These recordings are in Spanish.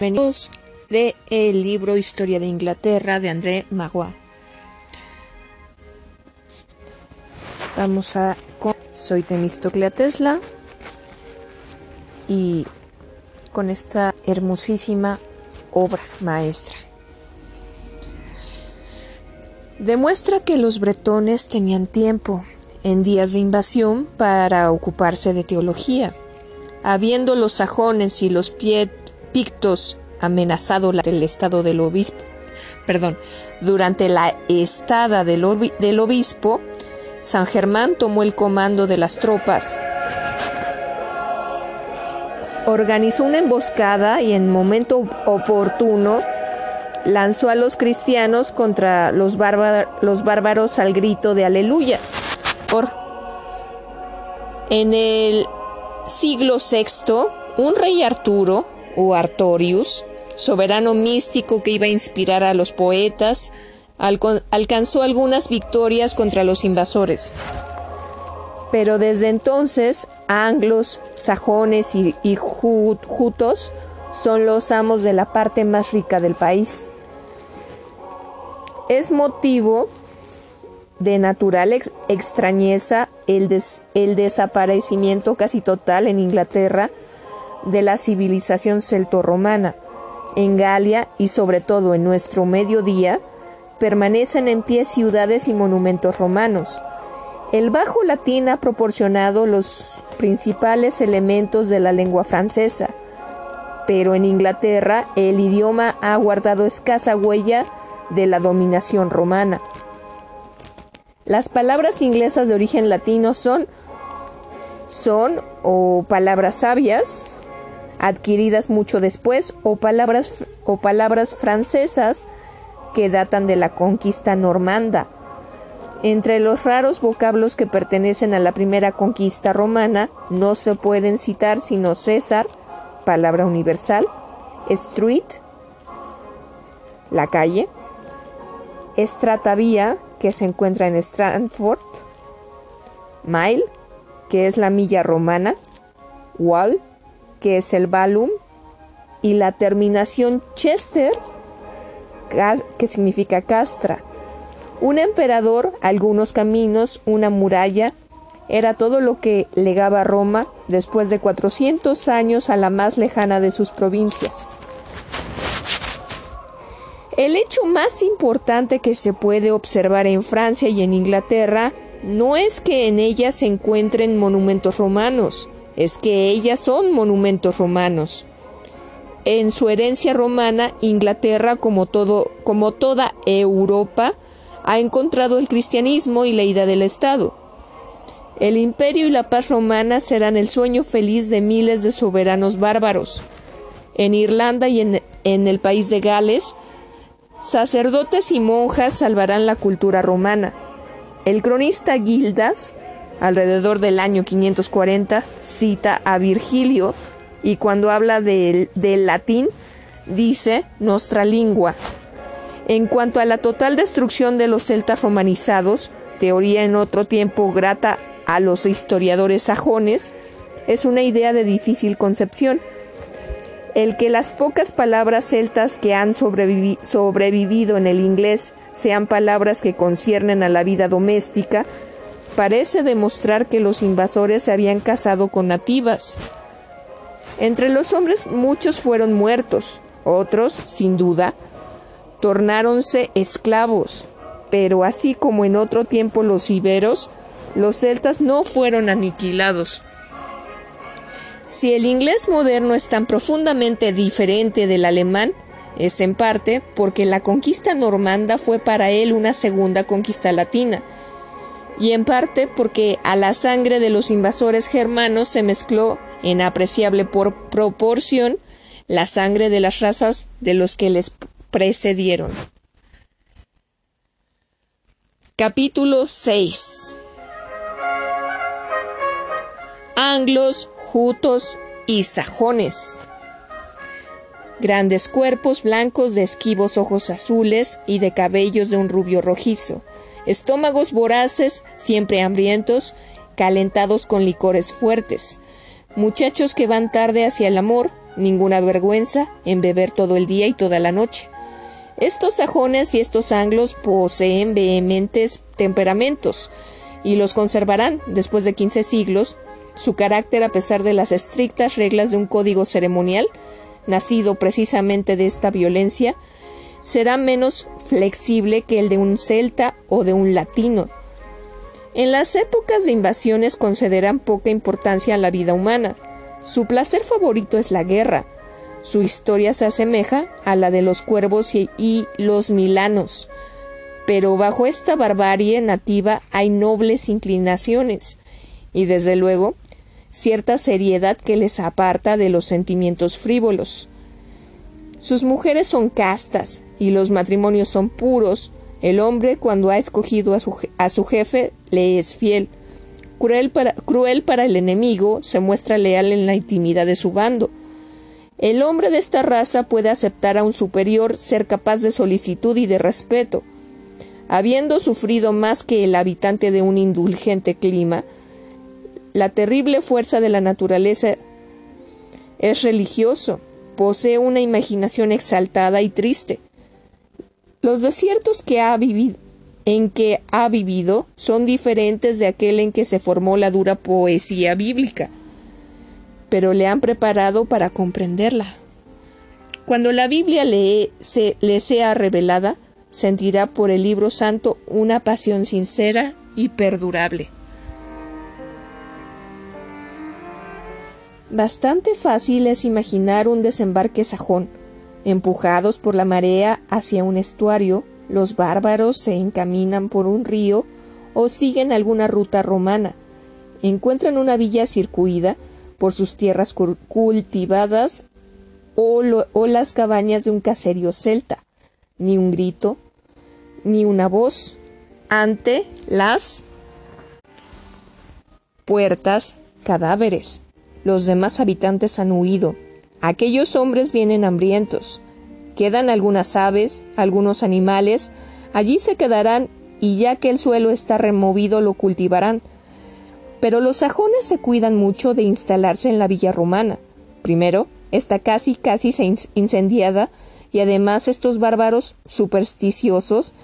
Venimos de el libro Historia de Inglaterra de André Magua. Vamos a con Soy Temistoclea Tesla y con esta hermosísima obra maestra. Demuestra que los bretones tenían tiempo en días de invasión para ocuparse de teología. Habiendo los sajones y los pictos amenazado el estado del obispo, perdón, durante la estada del, obispo, San Germán tomó el comando de las tropas organizó una emboscada y en momento oportuno lanzó a los cristianos contra los, los bárbaros al grito de aleluya. Por en el siglo VI, un rey Arturo, Artorius, soberano místico que iba a inspirar a los poetas, alcanzó algunas victorias contra los invasores. Pero desde entonces, anglos, sajones y, jutos son los amos de la parte más rica del país. Es motivo de natural extrañeza el desaparecimiento casi total en Inglaterra de la civilización celto-romana. En Galia y sobre todo en nuestro mediodía permanecen en pie ciudades y monumentos romanos. El bajo latín ha proporcionado los principales elementos de la lengua francesa, pero en Inglaterra el idioma ha guardado escasa huella de la dominación romana. Las palabras inglesas de origen latino son son o palabras sabias adquiridas mucho después o palabras o palabras francesas que datan de la conquista normanda. Entre los raros vocablos que pertenecen a la primera conquista romana no se pueden citar sino César, palabra universal, street, la calle, estratavía, que se encuentra en Stratford, mile, que es la milla romana, wall, que es el balum, y la terminación chester, que significa castra. Un emperador, algunos caminos, una muralla, era todo lo que legaba Roma después de 400 años a la más lejana de sus provincias. El hecho más importante que se puede observar en Francia y en Inglaterra no es que en ellas se encuentren monumentos romanos, es que ellas son monumentos romanos. En su herencia romana, Inglaterra, como, todo, como toda Europa, ha encontrado el cristianismo y la idea del Estado. El imperio y la paz romana serán el sueño feliz de miles de soberanos bárbaros. En Irlanda y en, en el país de Gales, sacerdotes y monjas salvarán la cultura romana. El cronista Gildas, alrededor del año 540, cita a Virgilio y cuando habla del, del latín dice nostra lingua, en cuanto a la total destrucción de los celtas romanizados, teoría en otro tiempo grata a los historiadores sajones, es una idea de difícil concepción. El que las pocas palabras celtas que han sobrevivido en el inglés sean palabras que conciernen a la vida doméstica, parece demostrar que los invasores se habían casado con nativas. Entre los hombres muchos fueron muertos, otros, sin duda, tornáronse esclavos, pero así como en otro tiempo los iberos, los celtas no fueron aniquilados. Si el inglés moderno es tan profundamente diferente del alemán, es en parte porque la conquista normanda fue para él una segunda conquista latina, y en parte porque a la sangre de los invasores germanos se mezcló en apreciable por proporción la sangre de las razas de los que les precedieron. Capítulo 6 Anglos, jutos y sajones. Grandes cuerpos blancos de esquivos ojos azules y de cabellos de un rubio rojizo. Estómagos voraces, siempre hambrientos, calentados con licores fuertes. Muchachos que van tarde hacia el amor, ninguna vergüenza en beber todo el día y toda la noche. Estos sajones y estos anglos poseen vehementes temperamentos y los conservarán después de quince siglos su carácter a pesar de las estrictas reglas de un código ceremonial nacido precisamente de esta violencia será menos flexible que el de un celta o de un latino. En las épocas de invasiones concederán poca importancia a la vida humana. Su placer favorito es la guerra. Su historia se asemeja a la de los cuervos y, los milanos. Pero bajo esta barbarie nativa hay nobles inclinaciones y desde luego cierta seriedad que les aparta de los sentimientos frívolos. Sus mujeres son castas y los matrimonios son puros. El hombre, cuando ha escogido a su, a su jefe, le es fiel. Cruel para, cruel para el enemigo, se muestra leal en la intimidad de su bando. El hombre de esta raza puede aceptar a un superior, ser capaz de solicitud y de respeto. Habiendo sufrido más que el habitante de un indulgente clima, la terrible fuerza de la naturaleza es religioso, posee una imaginación exaltada y triste. Los desiertos en que ha vivido son diferentes de aquel en que se formó la dura poesía bíblica, pero le han preparado para comprenderla. Cuando la Biblia le, le sea revelada, sentirá por el libro santo una pasión sincera y perdurable. Bastante fácil es imaginar un desembarque sajón. Empujados por la marea hacia un estuario, los bárbaros se encaminan por un río o siguen alguna ruta romana. Encuentran una villa circuida por sus tierras cultivadas o, o las cabañas de un caserío celta. Ni un grito, ni una voz ante las puertas cadáveres. Los demás habitantes han huido. Aquellos hombres vienen hambrientos. Quedan algunas aves, algunos animales. Allí se quedarán y ya que el suelo está removido lo cultivarán. Pero los sajones se cuidan mucho de instalarse en la villa romana. Primero, está casi casi incendiada y además estos bárbaros supersticiosos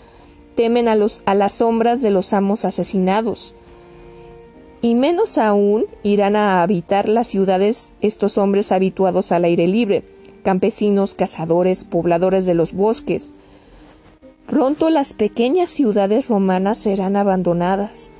temen a, los, a las sombras de los amos asesinados y menos aún irán a habitar las ciudades estos hombres habituados al aire libre, campesinos, cazadores, pobladores de los bosques. Pronto las pequeñas ciudades romanas serán abandonadas.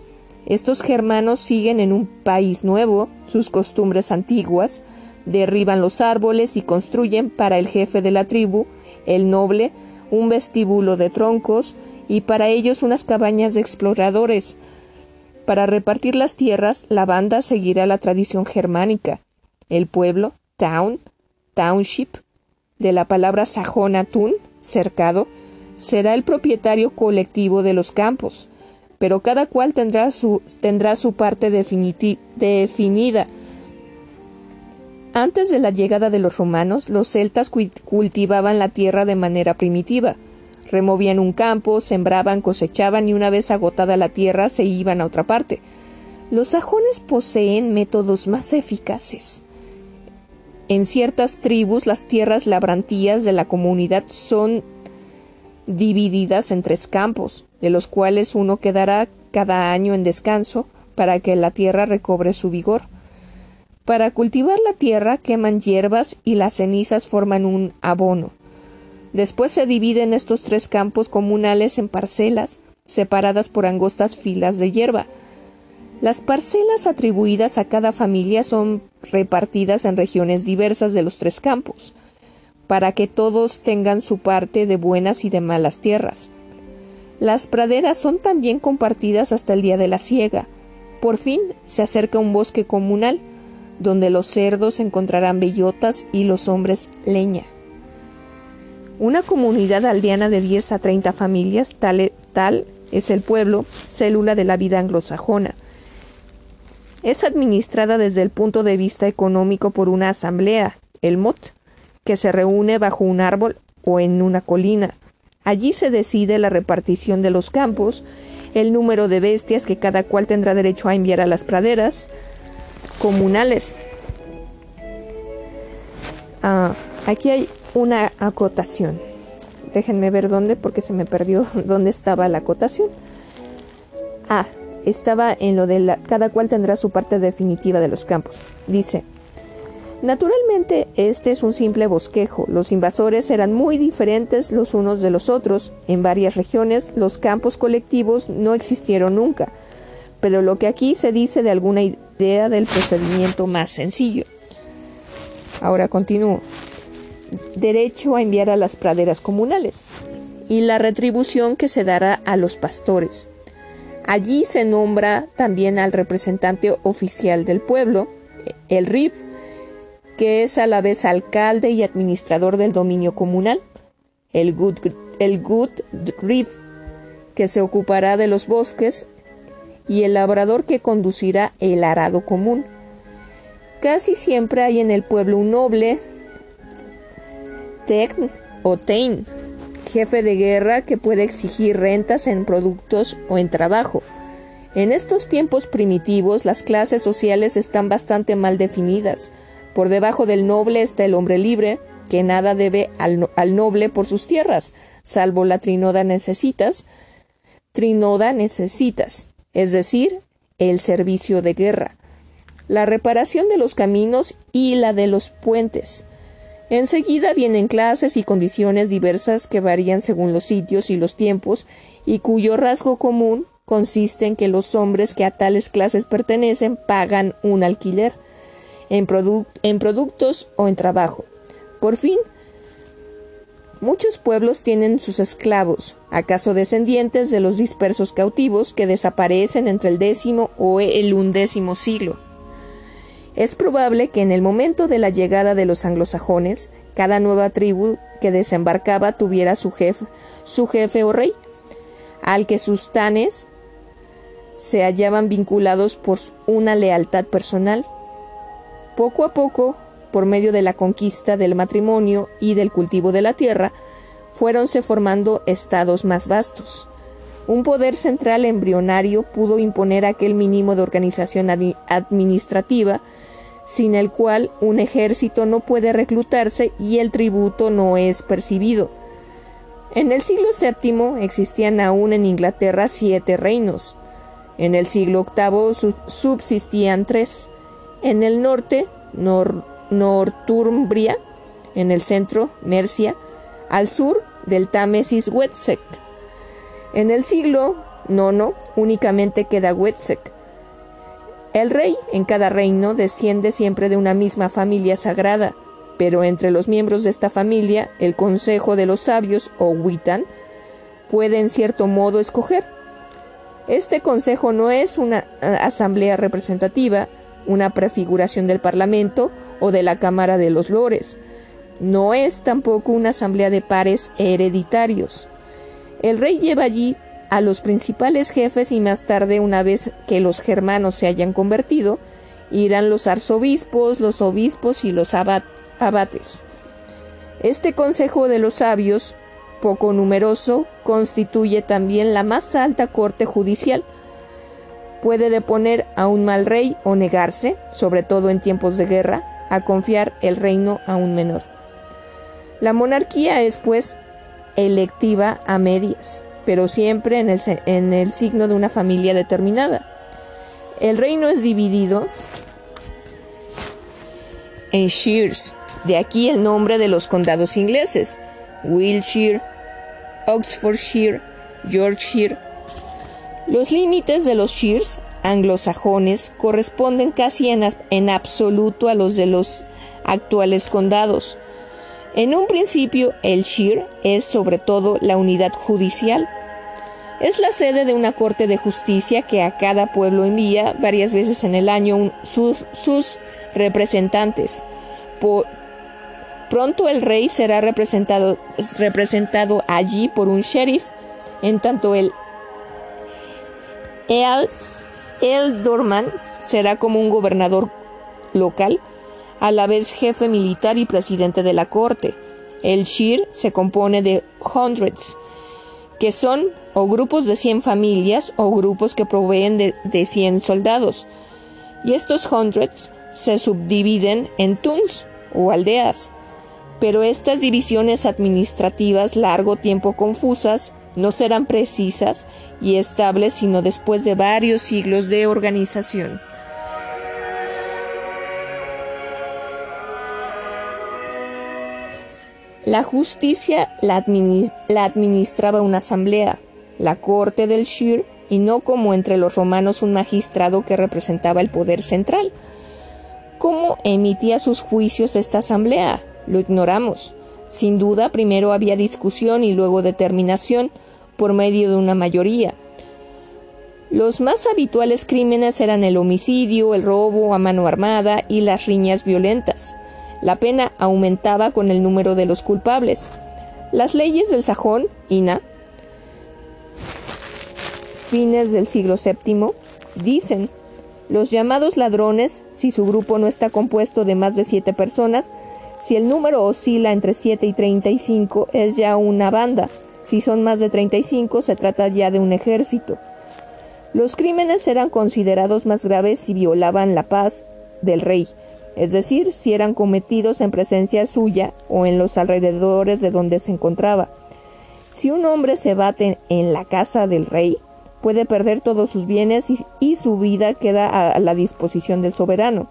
Estos germanos siguen en un país nuevo, sus costumbres antiguas, derriban los árboles y construyen para el jefe de la tribu, el noble, un vestíbulo de troncos y para ellos unas cabañas de exploradores, para repartir las tierras, la banda seguirá la tradición germánica. El pueblo, town, township, de la palabra sajona tun, cercado, será el propietario colectivo de los campos, pero cada cual tendrá su, tendrá su parte definida. Antes de la llegada de los romanos, los celtas cultivaban la tierra de manera primitiva, Removían un campo, sembraban, cosechaban y una vez agotada la tierra se iban a otra parte. Los sajones poseen métodos más eficaces. En ciertas tribus las tierras labrantías de la comunidad son divididas en tres campos, de los cuales uno quedará cada año en descanso para que la tierra recobre su vigor. Para cultivar la tierra queman hierbas y las cenizas forman un abono. Después se dividen estos tres campos comunales en parcelas, separadas por angostas filas de hierba. Las parcelas atribuidas a cada familia son repartidas en regiones diversas de los tres campos, para que todos tengan su parte de buenas y de malas tierras. Las praderas son también compartidas hasta el día de la siega. Por fin se acerca un bosque comunal, donde los cerdos encontrarán bellotas y los hombres leña. Una comunidad aldeana de 10 a 30 familias, tal, tal es el pueblo, célula de la vida anglosajona. Es administrada desde el punto de vista económico por una asamblea, el MOT, que se reúne bajo un árbol o en una colina. Allí se decide la repartición de los campos, el número de bestias que cada cual tendrá derecho a enviar a las praderas comunales, Ah, aquí hay una acotación. Déjenme ver dónde, porque se me perdió dónde estaba la acotación. Ah, estaba en lo de la, cada cual tendrá su parte definitiva de los campos. Dice, naturalmente este es un simple bosquejo. Los invasores eran muy diferentes los unos de los otros. En varias regiones los campos colectivos no existieron nunca. Pero lo que aquí se dice de alguna idea del procedimiento más sencillo. Ahora continúo. Derecho a enviar a las praderas comunales y la retribución que se dará a los pastores Allí se nombra también al representante oficial del pueblo, el RIB, que es a la vez alcalde y administrador del dominio comunal, el Good, el good RIB, que se ocupará de los bosques, y el labrador que conducirá el arado común. Casi siempre hay en el pueblo un noble, Tecn o Tein, jefe de guerra que puede exigir rentas en productos o en trabajo. En estos tiempos primitivos las clases sociales están bastante mal definidas. Por debajo del noble está el hombre libre, que nada debe al, al noble por sus tierras, salvo la trinoda necesitas, trinoda necesitas, es decir, el servicio de guerra, la reparación de los caminos y la de los puentes, Enseguida vienen clases y condiciones diversas que varían según los sitios y los tiempos y cuyo rasgo común consiste en que los hombres que a tales clases pertenecen pagan un alquiler en, en productos o en trabajo. Por fin, muchos pueblos tienen sus esclavos, acaso descendientes de los dispersos cautivos que desaparecen entre el décimo o el undécimo siglo. Es probable que en el momento de la llegada de los anglosajones, cada nueva tribu que desembarcaba tuviera su jefe, su jefe o rey, al que sus tanes se hallaban vinculados por una lealtad personal. Poco a poco, por medio de la conquista del matrimonio y del cultivo de la tierra, fuéronse formando estados más vastos. Un poder central embrionario pudo imponer aquel mínimo de organización administrativa sin el cual un ejército no puede reclutarse y el tributo no es percibido. En el siglo VII existían aún en Inglaterra siete reinos. En el siglo VIII subsistían tres. En el norte, Northumbria, en el centro, Mercia, al sur, del Támesis Wessex. En el siglo IX únicamente queda Wessex. El rey en cada reino desciende siempre de una misma familia sagrada, pero entre los miembros de esta familia, el Consejo de los Sabios, o Witan, puede en cierto modo escoger. Este consejo no es una eh, asamblea representativa, una prefiguración del Parlamento o de la Cámara de los Lores. No es tampoco una asamblea de pares hereditarios. El rey lleva allí a los principales jefes y más tarde, una vez que los germanos se hayan convertido, irán los arzobispos, los obispos y los abates. Este consejo de los sabios, poco numeroso, constituye también la más alta corte judicial. Puede deponer a un mal rey o negarse, sobre todo en tiempos de guerra, a confiar el reino a un menor. La monarquía es, pues, electiva a medias pero siempre en el, signo de una familia determinada. El reino es dividido en shires, de aquí el nombre de los condados ingleses, Wiltshire, Oxfordshire, Yorkshire. Los límites de los shires anglosajones corresponden casi en absoluto a los de los actuales condados. En un principio, el Shire es sobre todo la unidad judicial. Es la sede de una corte de justicia que a cada pueblo envía varias veces en el año sus, representantes. pronto el rey será representado, representado allí por un sheriff, en tanto el el, el Dorman será como un gobernador local a la vez jefe militar y presidente de la corte. El Shir se compone de hundreds, que son o grupos de 100 familias o grupos que proveen de, de 100 soldados. Y estos hundreds se subdividen en tuns o aldeas. Pero estas divisiones administrativas, largo tiempo confusas, no serán precisas y estables sino después de varios siglos de organización. La justicia la, administraba una asamblea, la corte del Shir, y no como entre los romanos un magistrado que representaba el poder central. ¿Cómo emitía sus juicios esta asamblea? Lo ignoramos. Sin duda, primero había discusión y luego determinación por medio de una mayoría. Los más habituales crímenes eran el homicidio, el robo a mano armada y las riñas violentas. La pena aumentaba con el número de los culpables. Las leyes del sajón, INA, fines del siglo VII, dicen, los llamados ladrones, si su grupo no está compuesto de más de siete personas, si el número oscila entre 7 y 35 es ya una banda, si son más de 35 se trata ya de un ejército. Los crímenes eran considerados más graves si violaban la paz del rey, es decir, si eran cometidos en presencia suya o en los alrededores de donde se encontraba. Si un hombre se bate en la casa del rey, puede perder todos sus bienes y, su vida queda a la disposición del soberano.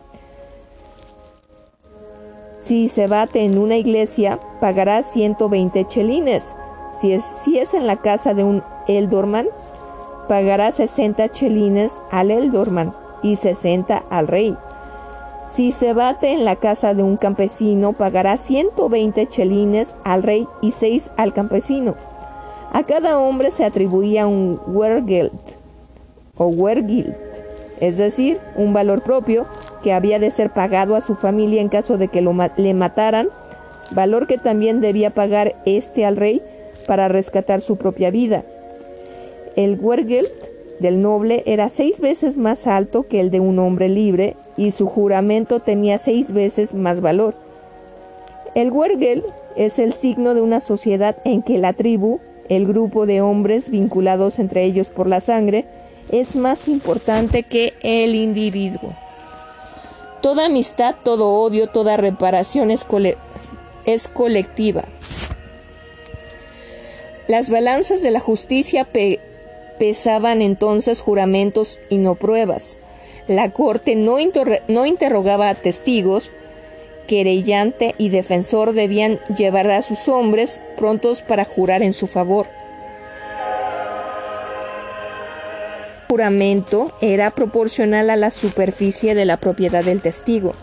Si se bate en una iglesia, pagará 120 chelines. Si es, si es en la casa de un eldorman, pagará 60 chelines al eldorman y 60 al rey. Si se bate en la casa de un campesino, pagará 120 chelines al rey y 6 al campesino. A cada hombre se atribuía un wergeld o wergild, es decir, un valor propio que había de ser pagado a su familia en caso de que lo le mataran, valor que también debía pagar este al rey para rescatar su propia vida. El wergeld del noble era seis veces más alto que el de un hombre libre y su juramento tenía seis veces más valor. El Wergel es el signo de una sociedad en que la tribu, el grupo de hombres vinculados entre ellos por la sangre, es más importante que el individuo. Toda amistad, todo odio, toda reparación es, es colectiva. Las balanzas de la justicia pesaban entonces juramentos y no pruebas. La corte no, interrogaba a testigos, querellante y defensor debían llevar a sus hombres prontos para jurar en su favor. El juramento era proporcional a la superficie de la propiedad del testigo.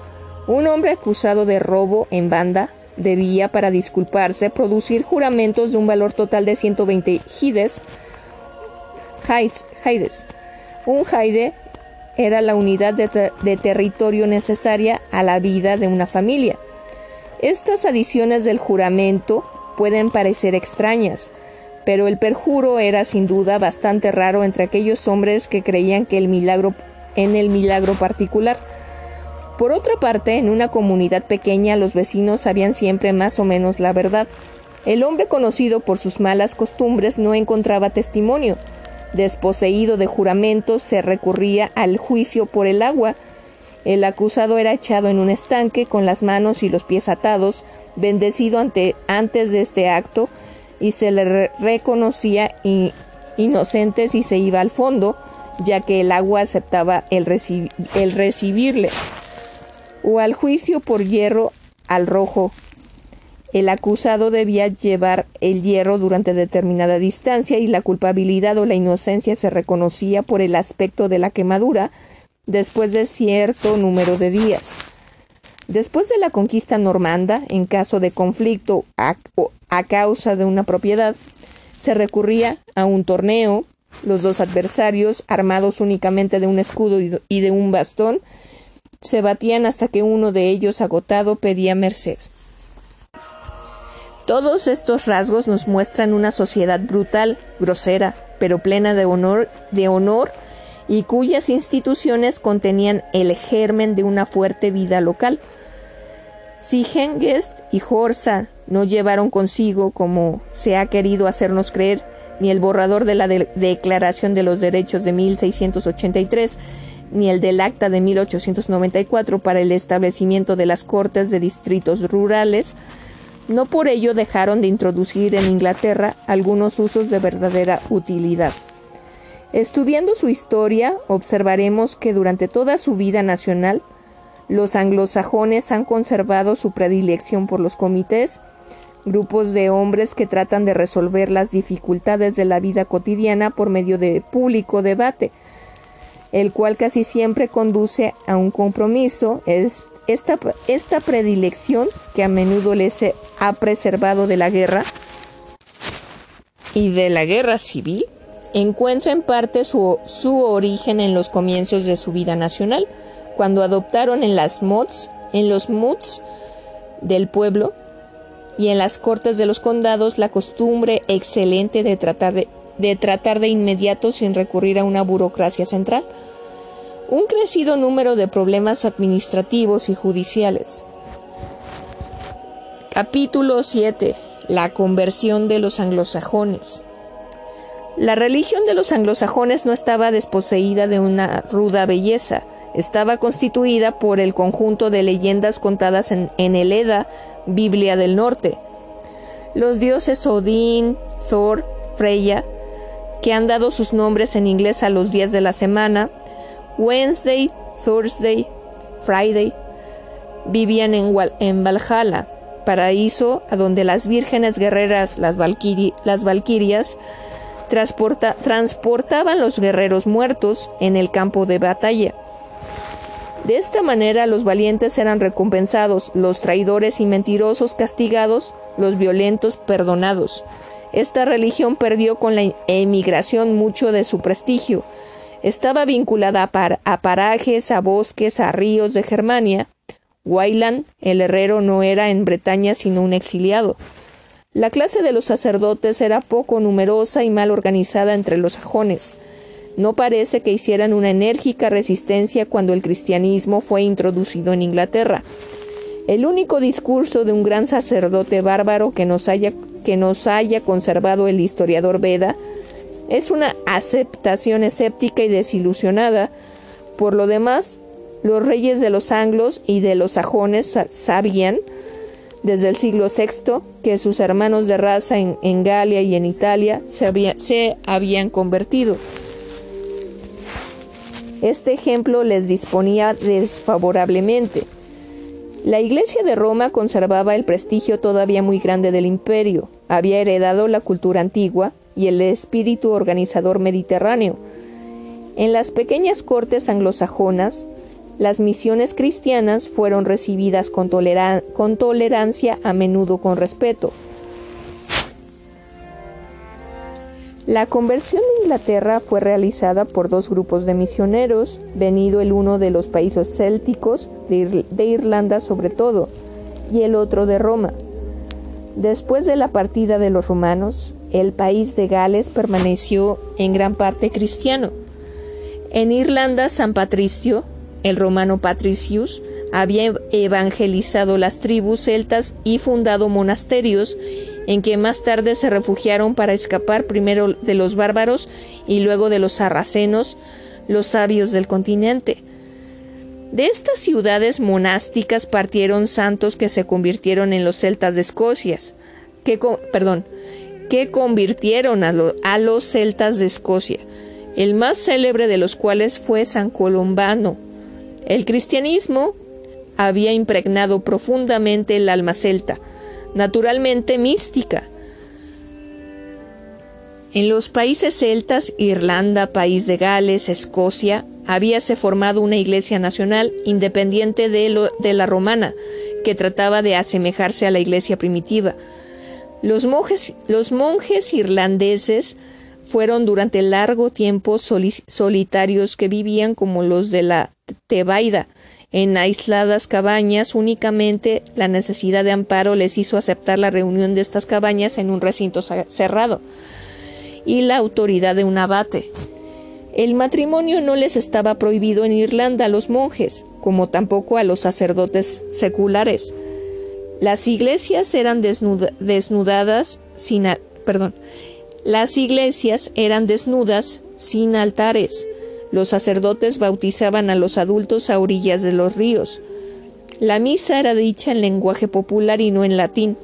Un hombre acusado de robo en banda debía, para disculparse, producir juramentos de un valor total de 120 hides Haides. Un Haide era la unidad de, de, territorio necesaria a la vida de una familia. Estas adiciones del juramento pueden parecer extrañas, pero el perjuro era sin duda bastante raro entre aquellos hombres que creían que el milagro en el milagro particular. Por otra parte, en una comunidad pequeña los vecinos sabían siempre más o menos la verdad. El hombre conocido por sus malas costumbres no encontraba testimonio, Desposeído de juramentos, se recurría al juicio por el agua. El acusado era echado en un estanque con las manos y los pies atados, bendecido ante, antes de este acto, y se le reconocía inocente si se iba al fondo, ya que el agua aceptaba el, el recibirle, o al juicio por hierro al rojo, el acusado debía llevar el hierro durante determinada distancia y la culpabilidad o la inocencia se reconocía por el aspecto de la quemadura después de cierto número de días. Después de la conquista normanda, en caso de conflicto a, a causa de una propiedad, se recurría a un torneo, los dos adversarios, armados únicamente de un escudo y de un bastón, se batían hasta que uno de ellos, agotado, pedía merced. Todos estos rasgos nos muestran una sociedad brutal, grosera, pero plena de honor, de honor y cuyas instituciones contenían el germen de una fuerte vida local. Si Hengest y Horsa no llevaron consigo, como se ha querido hacernos creer, ni el borrador de la Declaración de los Derechos de 1683, ni el del Acta de 1894 para el establecimiento de las Cortes de Distritos Rurales, No por ello dejaron de introducir en Inglaterra algunos usos de verdadera utilidad. Estudiando su historia, observaremos que durante toda su vida nacional, los anglosajones han conservado su predilección por los comités, grupos de hombres que tratan de resolver las dificultades de la vida cotidiana por medio de público debate, el cual casi siempre conduce a un compromiso. Es esta, esta predilección que a menudo les ha preservado de la guerra y de la guerra civil encuentra en parte su, su origen en los comienzos de su vida nacional, cuando adoptaron en las en los muds del pueblo y en las cortes de los condados la costumbre excelente de tratar de, de tratar de inmediato sin recurrir a una burocracia central. Un crecido número de problemas administrativos y judiciales. Capítulo 7. La conversión de los anglosajones. La religión de los anglosajones no estaba desposeída de una ruda belleza, estaba constituida por el conjunto de leyendas contadas en, el Eda, Biblia del Norte. Los dioses Odín, Thor, Freya, que han dado sus nombres en inglés a los días de la semana, Wednesday, Thursday, Friday, vivían en, en Valhalla, paraíso a donde las vírgenes guerreras, las, las valquirias, transportaban los guerreros muertos en el campo de batalla. De esta manera los valientes eran recompensados, los traidores y mentirosos castigados, los violentos perdonados. Esta religión perdió con la emigración mucho de su prestigio. Estaba vinculada a, parajes, a bosques, a ríos de Germania. Wayland, el herrero, no era en Bretaña sino un exiliado. La clase de los sacerdotes era poco numerosa y mal organizada entre los sajones. No parece que hicieran una enérgica resistencia cuando el cristianismo fue introducido en Inglaterra. El único discurso de un gran sacerdote bárbaro que nos haya, que nos haya conservado el historiador Beda es una aceptación escéptica y desilusionada. Por lo demás, los reyes de los anglos y de los sajones sabían desde el siglo VI que sus hermanos de raza en, Galia y en Italia se habían convertido. Este ejemplo les disponía desfavorablemente. La Iglesia de Roma conservaba el prestigio todavía muy grande del imperio, había heredado la cultura antigua y el espíritu organizador mediterráneo. En las pequeñas cortes anglosajonas, las misiones cristianas fueron recibidas con, tolerancia, a menudo con respeto. La conversión de Inglaterra fue realizada por dos grupos de misioneros, venido el uno de los países célticos, de, Irlanda sobre todo, y el otro de Roma. Después de la partida de los romanos, el país de Gales permaneció en gran parte cristiano. En Irlanda, San Patricio, el romano Patricius había evangelizado las tribus celtas y fundado monasterios en que más tarde se refugiaron para escapar primero de los bárbaros y luego de los sarracenos, los sabios del continente. De estas ciudades monásticas partieron santos que se convirtieron en los celtas de Escocia, que, perdón, que convirtieron a, a los celtas de Escocia, el más célebre de los cuales fue San Colombano, el cristianismo había impregnado profundamente el alma celta, naturalmente mística. En los países celtas, Irlanda, País de Gales, Escocia, habíase formado una iglesia nacional independiente de, la romana, que trataba de asemejarse a la iglesia primitiva. Los monjes, los monjes irlandeses fueron durante largo tiempo solitarios que vivían como los de la Tebaida, en aisladas cabañas, únicamente la necesidad de amparo les hizo aceptar la reunión de estas cabañas en un recinto cerrado y la autoridad de un abate. El matrimonio no les estaba prohibido en Irlanda a los monjes, como tampoco a los sacerdotes seculares. Las iglesias eran desnudadas sin perdón, las iglesias eran desnudas sin altares. Los sacerdotes bautizaban a los adultos a orillas de los ríos. La misa era dicha en lenguaje popular y no en latín.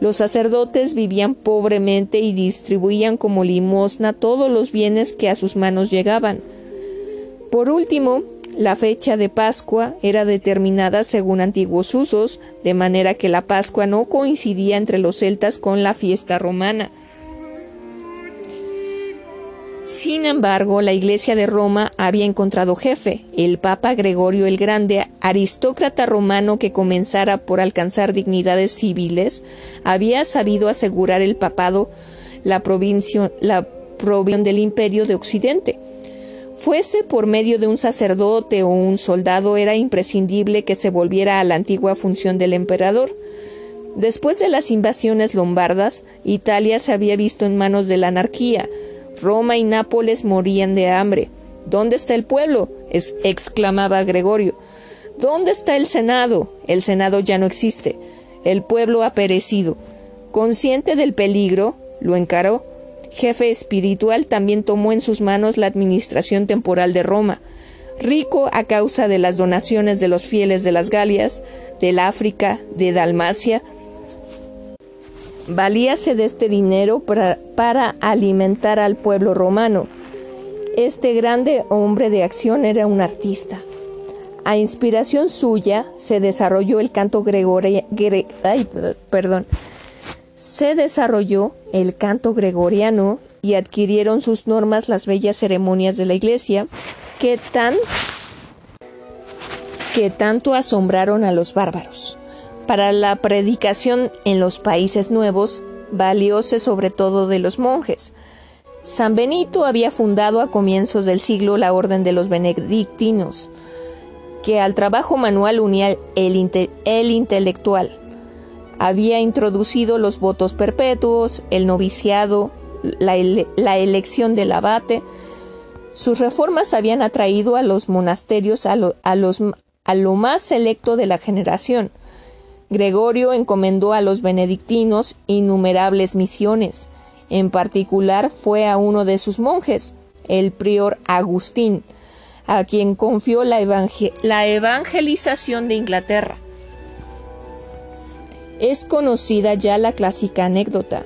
Los sacerdotes vivían pobremente y distribuían como limosna todos los bienes que a sus manos llegaban. Por último, la fecha de Pascua era determinada según antiguos usos, de manera que la Pascua no coincidía entre los celtas con la fiesta romana. Sin embargo, la Iglesia de Roma había encontrado jefe, el Papa Gregorio el Grande, aristócrata romano que comenzara por alcanzar dignidades civiles, había sabido asegurar el papado la la provincia del imperio de Occidente. Fuese por medio de un sacerdote o un soldado, era imprescindible que se volviera a la antigua función del emperador. Después de las invasiones lombardas, Italia se había visto en manos de la anarquía, Roma y Nápoles morían de hambre. ¿Dónde está el pueblo? exclamaba Gregorio. ¿Dónde está el Senado? El Senado ya no existe. El pueblo ha perecido. Consciente del peligro, lo encaró. Jefe espiritual también tomó en sus manos la administración temporal de Roma. Rico a causa de las donaciones de los fieles de las Galias, del África, de Dalmacia, Valíase de este dinero para, alimentar al pueblo romano. Este grande hombre de acción era un artista. A inspiración suya se desarrolló el canto gregoriano. Se desarrolló el canto gregoriano y adquirieron sus normas las bellas ceremonias de la iglesia que tan que tanto asombraron a los bárbaros. Para la predicación en los países nuevos, valióse sobre todo de los monjes. San Benito había fundado a comienzos del siglo la Orden de los Benedictinos, que al trabajo manual unía el, el intelectual. Había introducido los votos perpetuos, el noviciado, la, elección del abate. Sus reformas habían atraído a los monasterios a los, a lo más selecto de la generación Gregorio encomendó a los benedictinos innumerables misiones. En particular fue a uno de sus monjes, el prior Agustín, a quien confió la, evangelización de Inglaterra. Es conocida ya la clásica anécdota.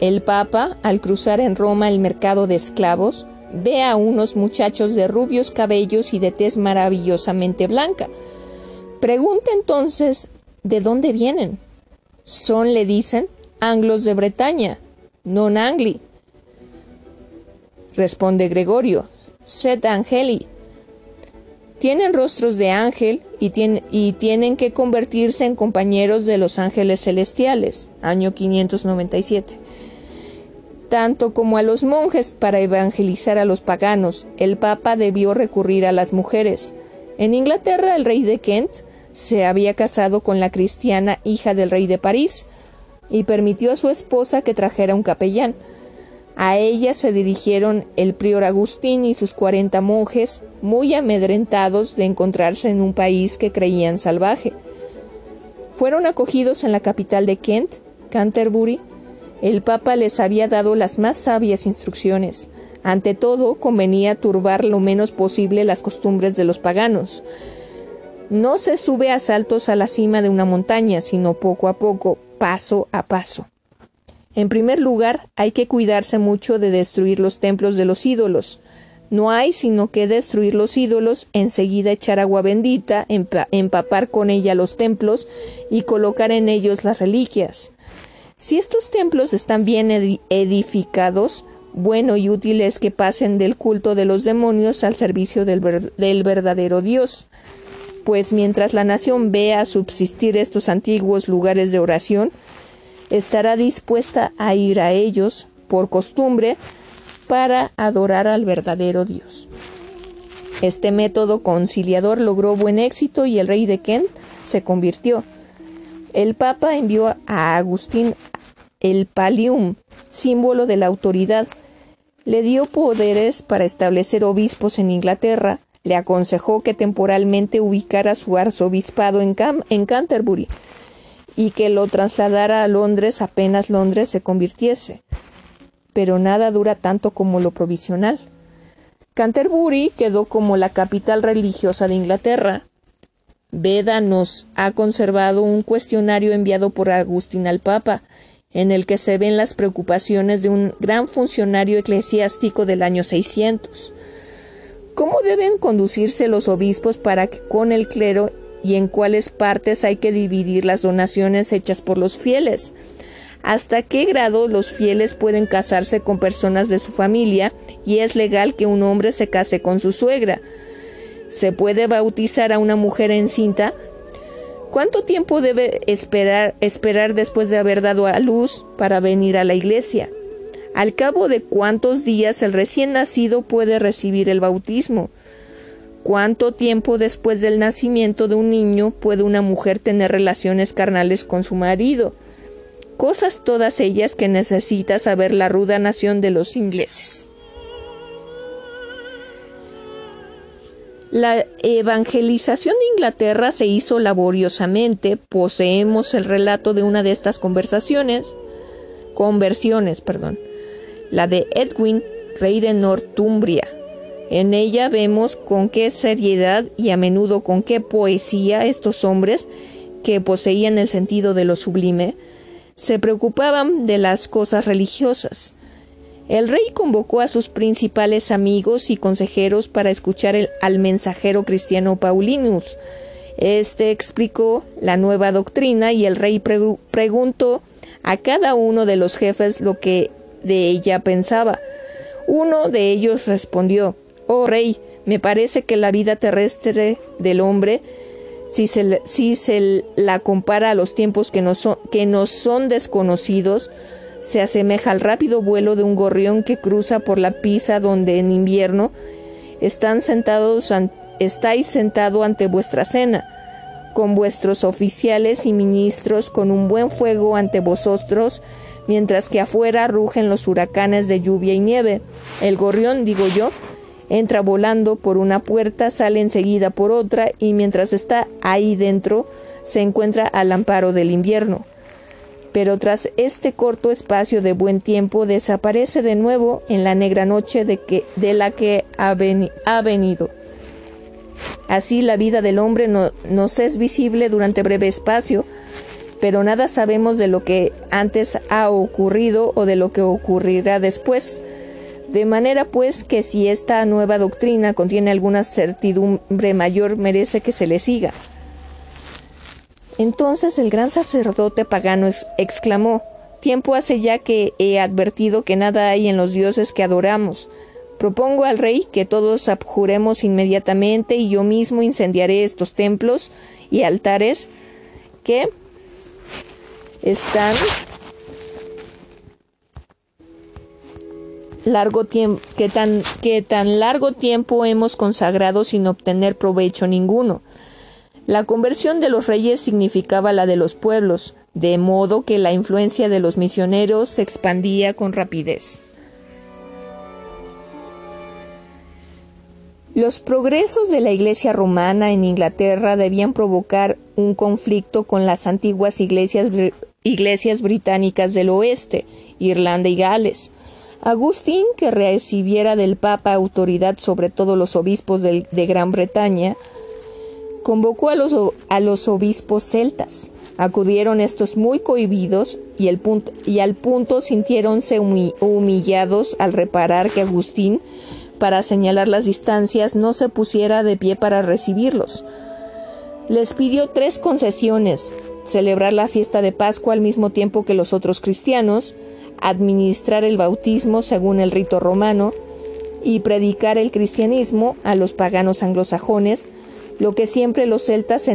El Papa, al cruzar en Roma el mercado de esclavos, ve a unos muchachos de rubios cabellos y de tez maravillosamente blanca. Pregunta entonces ¿De dónde vienen? Son, le dicen, anglos de Bretaña, non angli. Responde Gregorio, sed angeli. Tienen rostros de ángel y, y tienen que convertirse en compañeros de los ángeles celestiales, año 597 tanto como a los monjes para evangelizar a los paganos, el Papa debió recurrir a las mujeres. En Inglaterra, el rey de Kent se había casado con la cristiana hija del rey de París y permitió a su esposa que trajera un capellán. A ella se dirigieron el prior Agustín y sus cuarenta monjes, muy amedrentados de encontrarse en un país que creían salvaje. Fueron acogidos en la capital de Kent, Canterbury. El Papa les había dado las más sabias instrucciones. Ante todo, convenía turbar lo menos posible las costumbres de los paganos. No se sube a saltos a la cima de una montaña, sino poco a poco, paso a paso. En primer lugar, hay que cuidarse mucho de destruir los templos de los ídolos. No hay sino que destruir los ídolos, enseguida echar agua bendita, empapar con ella los templos y colocar en ellos las reliquias. Si estos templos están bien edificados, bueno y útil es que pasen del culto de los demonios al servicio del, del verdadero Dios pues mientras la nación vea subsistir estos antiguos lugares de oración, estará dispuesta a ir a ellos por costumbre para adorar al verdadero Dios. Este método conciliador logró buen éxito y el rey de Kent se convirtió. El Papa envió a Agustín el Palium, símbolo de la autoridad. Le dio poderes para establecer obispos en Inglaterra, le aconsejó que temporalmente ubicara su arzobispado en, en Canterbury y que lo trasladara a Londres apenas Londres se convirtiese. Pero nada dura tanto como lo provisional. Canterbury quedó como la capital religiosa de Inglaterra. Beda nos ha conservado un cuestionario enviado por Agustín al Papa, en el que se ven las preocupaciones de un gran funcionario eclesiástico del año 600. ¿Cómo deben conducirse los obispos para que con el clero y en cuáles partes hay que dividir las donaciones hechas por los fieles? ¿Hasta qué grado los fieles pueden casarse con personas de su familia y es legal que un hombre se case con su suegra? ¿Se puede bautizar a una mujer encinta? ¿Cuánto tiempo debe esperar, esperar después de haber dado a luz para venir a la iglesia? ¿Al cabo de cuántos días el recién nacido puede recibir el bautismo? ¿Cuánto tiempo después del nacimiento de un niño puede una mujer tener relaciones carnales con su marido? Cosas todas ellas que necesita saber la ruda nación de los ingleses. La evangelización de Inglaterra se hizo laboriosamente. Poseemos el relato de una de estas conversaciones, conversiones, perdón, la de Edwin, rey de Northumbria. En ella vemos con qué seriedad y a menudo con qué poesía estos hombres, que poseían el sentido de lo sublime, se preocupaban de las cosas religiosas. El rey convocó a sus principales amigos y consejeros para escuchar al mensajero cristiano Paulinus. Este explicó la nueva doctrina y el rey preguntó a cada uno de los jefes lo que de ella pensaba. Uno de ellos respondió Oh rey, me parece que la vida terrestre del hombre, si se, si se la compara a los tiempos que nos son, que son desconocidos, se asemeja al rápido vuelo de un gorrión que cruza por la pisa donde en invierno están sentados estáis sentado ante vuestra cena, con vuestros oficiales y ministros con un buen fuego ante vosotros, mientras que afuera rugen los huracanes de lluvia y nieve. El gorrión, digo yo, entra volando por una puerta, sale enseguida por otra, y mientras está ahí dentro, se encuentra al amparo del invierno pero tras este corto espacio de buen tiempo desaparece de nuevo en la negra noche de, que, de la que ha, venido. Así la vida del hombre no, nos es visible durante breve espacio, pero nada sabemos de lo que antes ha ocurrido o de lo que ocurrirá después. De manera pues que si esta nueva doctrina contiene alguna certidumbre mayor merece que se le siga. Entonces el gran sacerdote pagano exclamó Tiempo hace ya que he advertido que nada hay en los dioses que adoramos. Propongo al rey que todos abjuremos inmediatamente y yo mismo incendiaré estos templos y altares que están largo que tan que tan largo tiempo hemos consagrado sin obtener provecho ninguno. La conversión de los reyes significaba la de los pueblos, de modo que la influencia de los misioneros se expandía con rapidez. Los progresos de la Iglesia romana en Inglaterra debían provocar un conflicto con las antiguas iglesias, iglesias británicas del oeste, Irlanda y Gales. Agustín, que recibiera del Papa autoridad sobre todos los obispos de Gran Bretaña, convocó a los, a los obispos celtas. Acudieron estos muy cohibidos y, el y al punto sintiéronse humillados al reparar que Agustín, para señalar las distancias, no se pusiera de pie para recibirlos. Les pidió tres concesiones, celebrar la fiesta de Pascua al mismo tiempo que los otros cristianos, administrar el bautismo según el rito romano y predicar el cristianismo a los paganos anglosajones, lo que siempre los celtas se,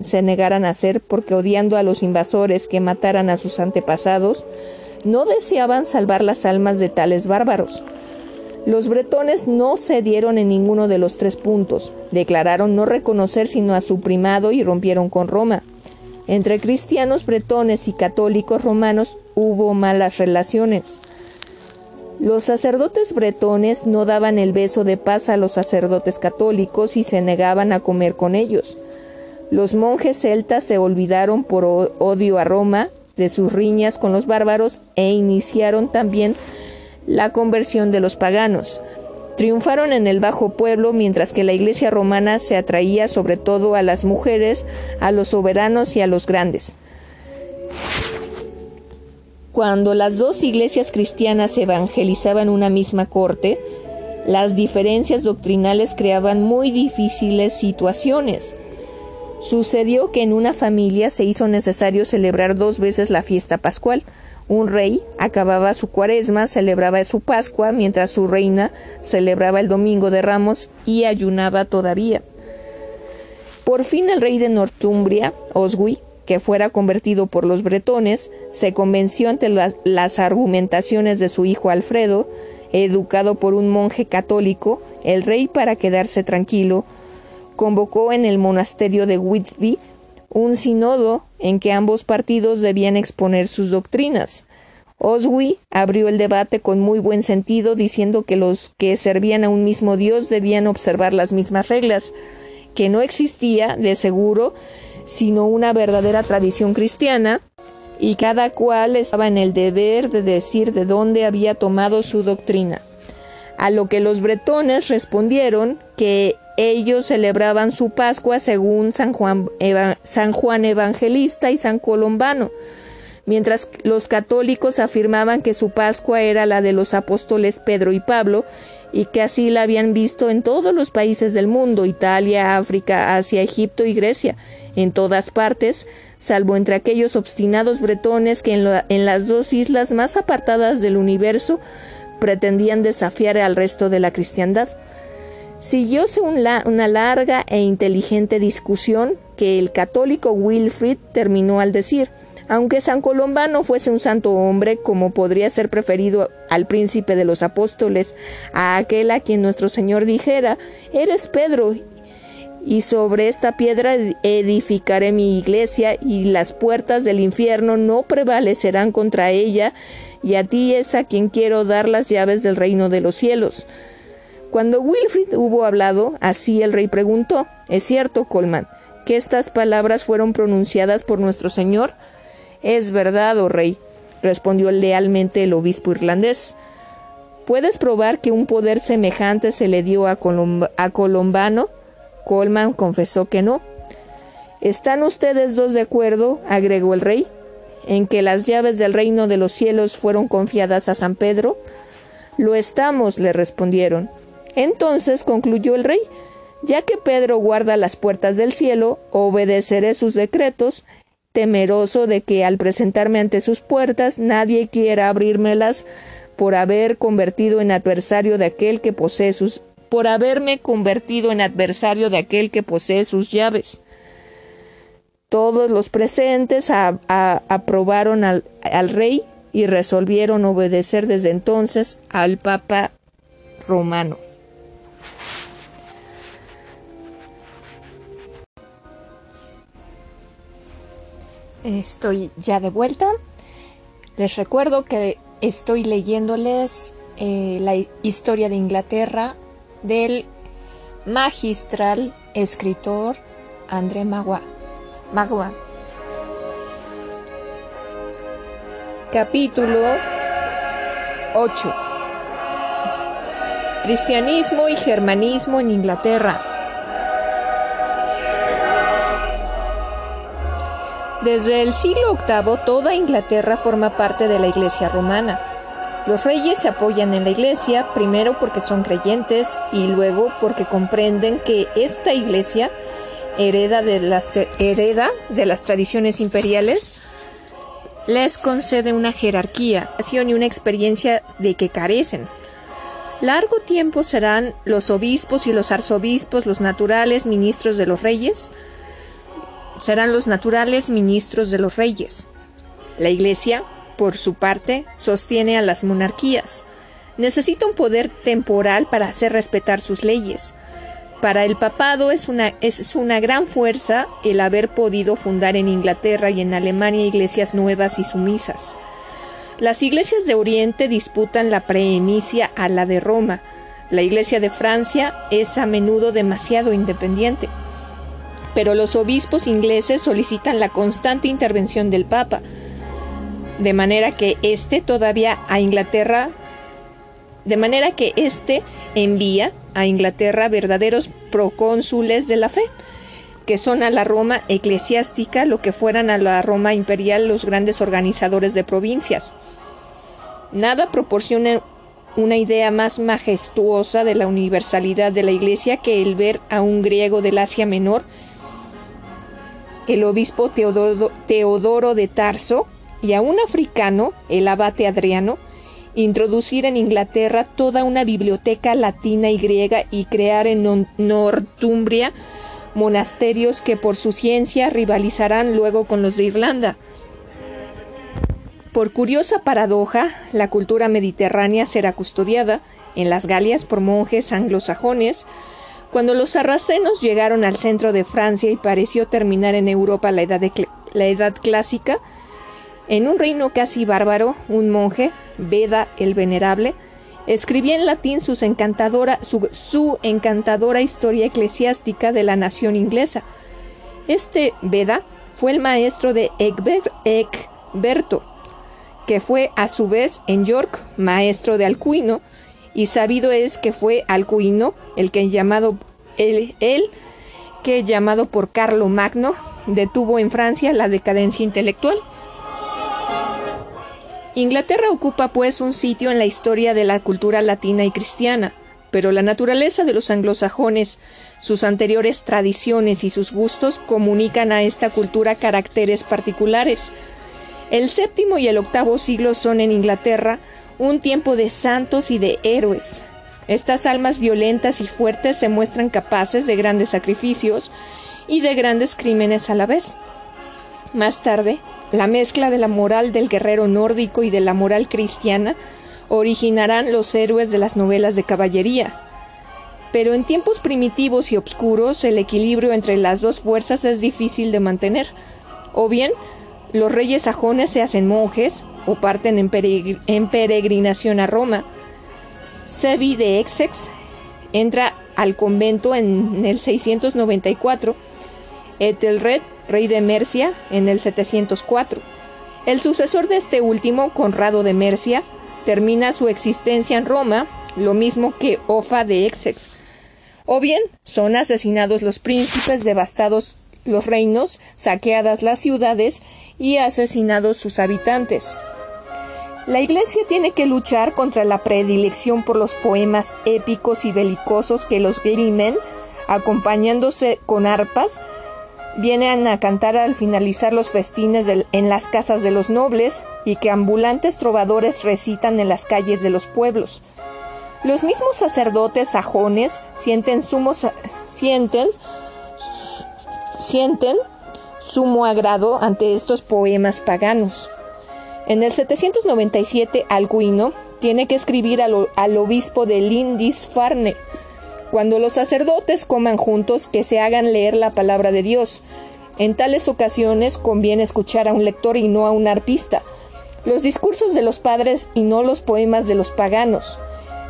se negaran a hacer porque odiando a los invasores que mataran a sus antepasados, no deseaban salvar las almas de tales bárbaros. Los bretones no cedieron en ninguno de los tres puntos, declararon no reconocer sino a su primado y rompieron con Roma. Entre cristianos bretones y católicos romanos hubo malas relaciones. Los sacerdotes bretones no daban el beso de paz a los sacerdotes católicos y se negaban a comer con ellos. Los monjes celtas se olvidaron por odio a Roma de sus riñas con los bárbaros e iniciaron también la conversión de los paganos. Triunfaron en el bajo pueblo mientras que la iglesia romana se atraía sobre todo a las mujeres, a los soberanos y a los grandes. Cuando las dos iglesias cristianas evangelizaban una misma corte, las diferencias doctrinales creaban muy difíciles situaciones. Sucedió que en una familia se hizo necesario celebrar dos veces la fiesta pascual. Un rey acababa su cuaresma, celebraba su Pascua, mientras su reina celebraba el Domingo de Ramos y ayunaba todavía. Por fin el rey de Northumbria, Oswy, que fuera convertido por los bretones, se convenció ante las, las argumentaciones de su hijo Alfredo, educado por un monje católico, el rey, para quedarse tranquilo, convocó en el monasterio de Whitby un sínodo en que ambos partidos debían exponer sus doctrinas. Oswy abrió el debate con muy buen sentido, diciendo que los que servían a un mismo Dios debían observar las mismas reglas, que no existía, de seguro, sino una verdadera tradición cristiana, y cada cual estaba en el deber de decir de dónde había tomado su doctrina. A lo que los bretones respondieron que ellos celebraban su Pascua según San Juan, Evangelista y San Colombano, mientras los católicos afirmaban que su Pascua era la de los apóstoles Pedro y Pablo, y que así la habían visto en todos los países del mundo, Italia, África, Asia, Egipto y Grecia, en todas partes, salvo entre aquellos obstinados bretones que en, las dos islas más apartadas del universo pretendían desafiar al resto de la cristiandad. Siguióse una larga e inteligente discusión que el católico Wilfrid terminó al decir aunque San Colombano fuese un santo hombre, como podría ser preferido al príncipe de los apóstoles, a aquel a quien nuestro Señor dijera, eres Pedro, y sobre esta piedra edificaré mi iglesia, y las puertas del infierno no prevalecerán contra ella, y a ti es a quien quiero dar las llaves del reino de los cielos. Cuando Wilfrid hubo hablado, así el rey preguntó, ¿Es cierto, Colman, que estas palabras fueron pronunciadas por nuestro Señor? Es verdad, oh rey, respondió lealmente el obispo irlandés. ¿Puedes probar que un poder semejante se le dio a, Colombano? Colman confesó que no. ¿Están ustedes dos de acuerdo? agregó el rey, en que las llaves del reino de los cielos fueron confiadas a San Pedro. Lo estamos, le respondieron. Entonces concluyó el rey, ya que Pedro guarda las puertas del cielo, obedeceré sus decretos temeroso de que al presentarme ante sus puertas nadie quiera abrírmelas por haber convertido en adversario de aquel que posee sus por haberme convertido en adversario de aquel que posee sus llaves. Todos los presentes aprobaron al, al rey y resolvieron obedecer desde entonces al Papa romano. Estoy ya de vuelta. Les recuerdo que estoy leyéndoles eh, la historia de Inglaterra del magistral escritor André Magua. Magua. Capítulo 8. Cristianismo y germanismo en Inglaterra. Desde el siglo VIII toda Inglaterra forma parte de la Iglesia romana. Los reyes se apoyan en la Iglesia, primero porque son creyentes y luego porque comprenden que esta Iglesia hereda de las, hereda de las tradiciones imperiales, les concede una jerarquía y una experiencia de que carecen. Largo tiempo serán los obispos y los arzobispos los naturales ministros de los reyes, serán los naturales ministros de los reyes. La Iglesia, por su parte, sostiene a las monarquías. Necesita un poder temporal para hacer respetar sus leyes. Para el papado es una, es una gran fuerza el haber podido fundar en Inglaterra y en Alemania iglesias nuevas y sumisas. Las iglesias de Oriente disputan la preemicia a la de Roma. La iglesia de Francia es a menudo demasiado independiente pero los obispos ingleses solicitan la constante intervención del Papa, de manera que éste todavía a Inglaterra de manera que éste envía a Inglaterra verdaderos procónsules de la fe, que son a la Roma eclesiástica lo que fueran a la Roma imperial los grandes organizadores de provincias. Nada proporciona una idea más majestuosa de la universalidad de la Iglesia que el ver a un griego del Asia Menor, el obispo Teodoro, de Tarso, y a un africano, el abate Adriano, introducir en Inglaterra toda una biblioteca latina y griega y crear en Northumbria monasterios que por su ciencia rivalizarán luego con los de Irlanda. Por curiosa paradoja, la cultura mediterránea será custodiada en las Galias por monjes anglosajones. Cuando los sarracenos llegaron al centro de Francia y pareció terminar en Europa la edad, la edad clásica, en un reino casi bárbaro, un monje, Beda el Venerable, escribía en latín su, encantadora historia eclesiástica de la nación inglesa. Este Beda fue el maestro de Egberto, que fue a su vez en York maestro de Alcuino, y sabido es que fue Alcuino el que llamado él, él que llamado por Carlo Magno detuvo en Francia la decadencia intelectual. Inglaterra ocupa pues un sitio en la historia de la cultura latina y cristiana, pero la naturaleza de los anglosajones, sus anteriores tradiciones y sus gustos comunican a esta cultura caracteres particulares. El séptimo y el octavo siglo son en Inglaterra un tiempo de santos y de héroes. Estas almas violentas y fuertes se muestran capaces de grandes sacrificios y de grandes crímenes a la vez. Más tarde, la mezcla de la moral del guerrero nórdico y de la moral cristiana originarán los héroes de las novelas de caballería. Pero en tiempos primitivos y obscuros el equilibrio entre las dos fuerzas es difícil de mantener. O bien, los reyes sajones se hacen monjes o parten en, peregrinación a Roma. Sebi de Exex entra al convento en el 694. Ethelred rey de Mercia, en el 704. El sucesor de este último, Conrado de Mercia, termina su existencia en Roma, lo mismo que Ofa de Exex. O bien son asesinados los príncipes, devastados los reinos, saqueadas las ciudades y asesinados sus habitantes. La Iglesia tiene que luchar contra la predilección por los poemas épicos y belicosos que los Glimen, acompañándose con arpas, vienen a cantar al finalizar los festines en las casas de los nobles y que ambulantes trovadores recitan en las calles de los pueblos. Los mismos sacerdotes sajones sienten, sienten, sienten sumo agrado ante estos poemas paganos. En el 797, Alcuino tiene que escribir al, obispo de Lindisfarne cuando los sacerdotes coman juntos, que se hagan leer la palabra de Dios. En tales ocasiones conviene escuchar a un lector y no a un arpista. Los discursos de los padres y no los poemas de los paganos.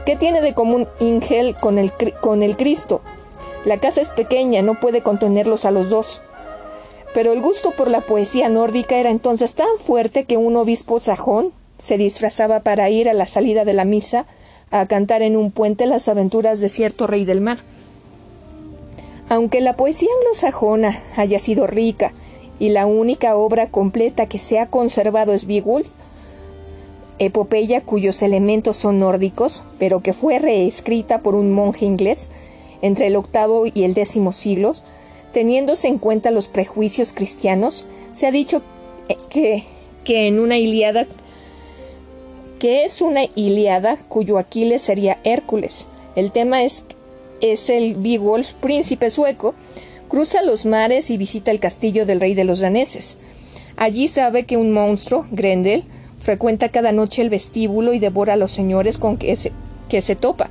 ¿Qué tiene de común Ingel con el, con el Cristo? La casa es pequeña, no puede contenerlos a los dos. Pero el gusto por la poesía nórdica era entonces tan fuerte que un obispo sajón se disfrazaba para ir a la salida de la misa a cantar en un puente las aventuras de cierto rey del mar. Aunque la poesía anglosajona haya sido rica y la única obra completa que se ha conservado es Beowulf, epopeya cuyos elementos son nórdicos, pero que fue reescrita por un monje inglés entre el octavo y el décimo siglos, teniéndose en cuenta los prejuicios cristianos, se ha dicho que, que en una Iliada que es una Iliada cuyo Aquiles sería Hércules. El tema es, es el Beowulf, príncipe sueco, cruza los mares y visita el castillo del rey de los daneses. Allí sabe que un monstruo, Grendel, frecuenta cada noche el vestíbulo y devora a los señores con que se, que se topa.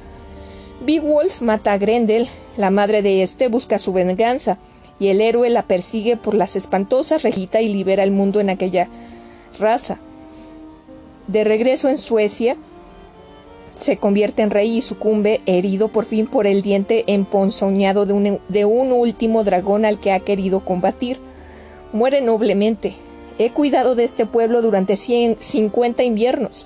Beowulf mata a Grendel, la madre de este busca su venganza, y el héroe la persigue por las espantosas regitas y libera el mundo en aquella raza. De regreso en Suecia, se convierte en rey y sucumbe herido por fin por el diente emponzoñado de un, de un último dragón al que ha querido combatir. Muere noblemente. He cuidado de este pueblo durante 150 inviernos.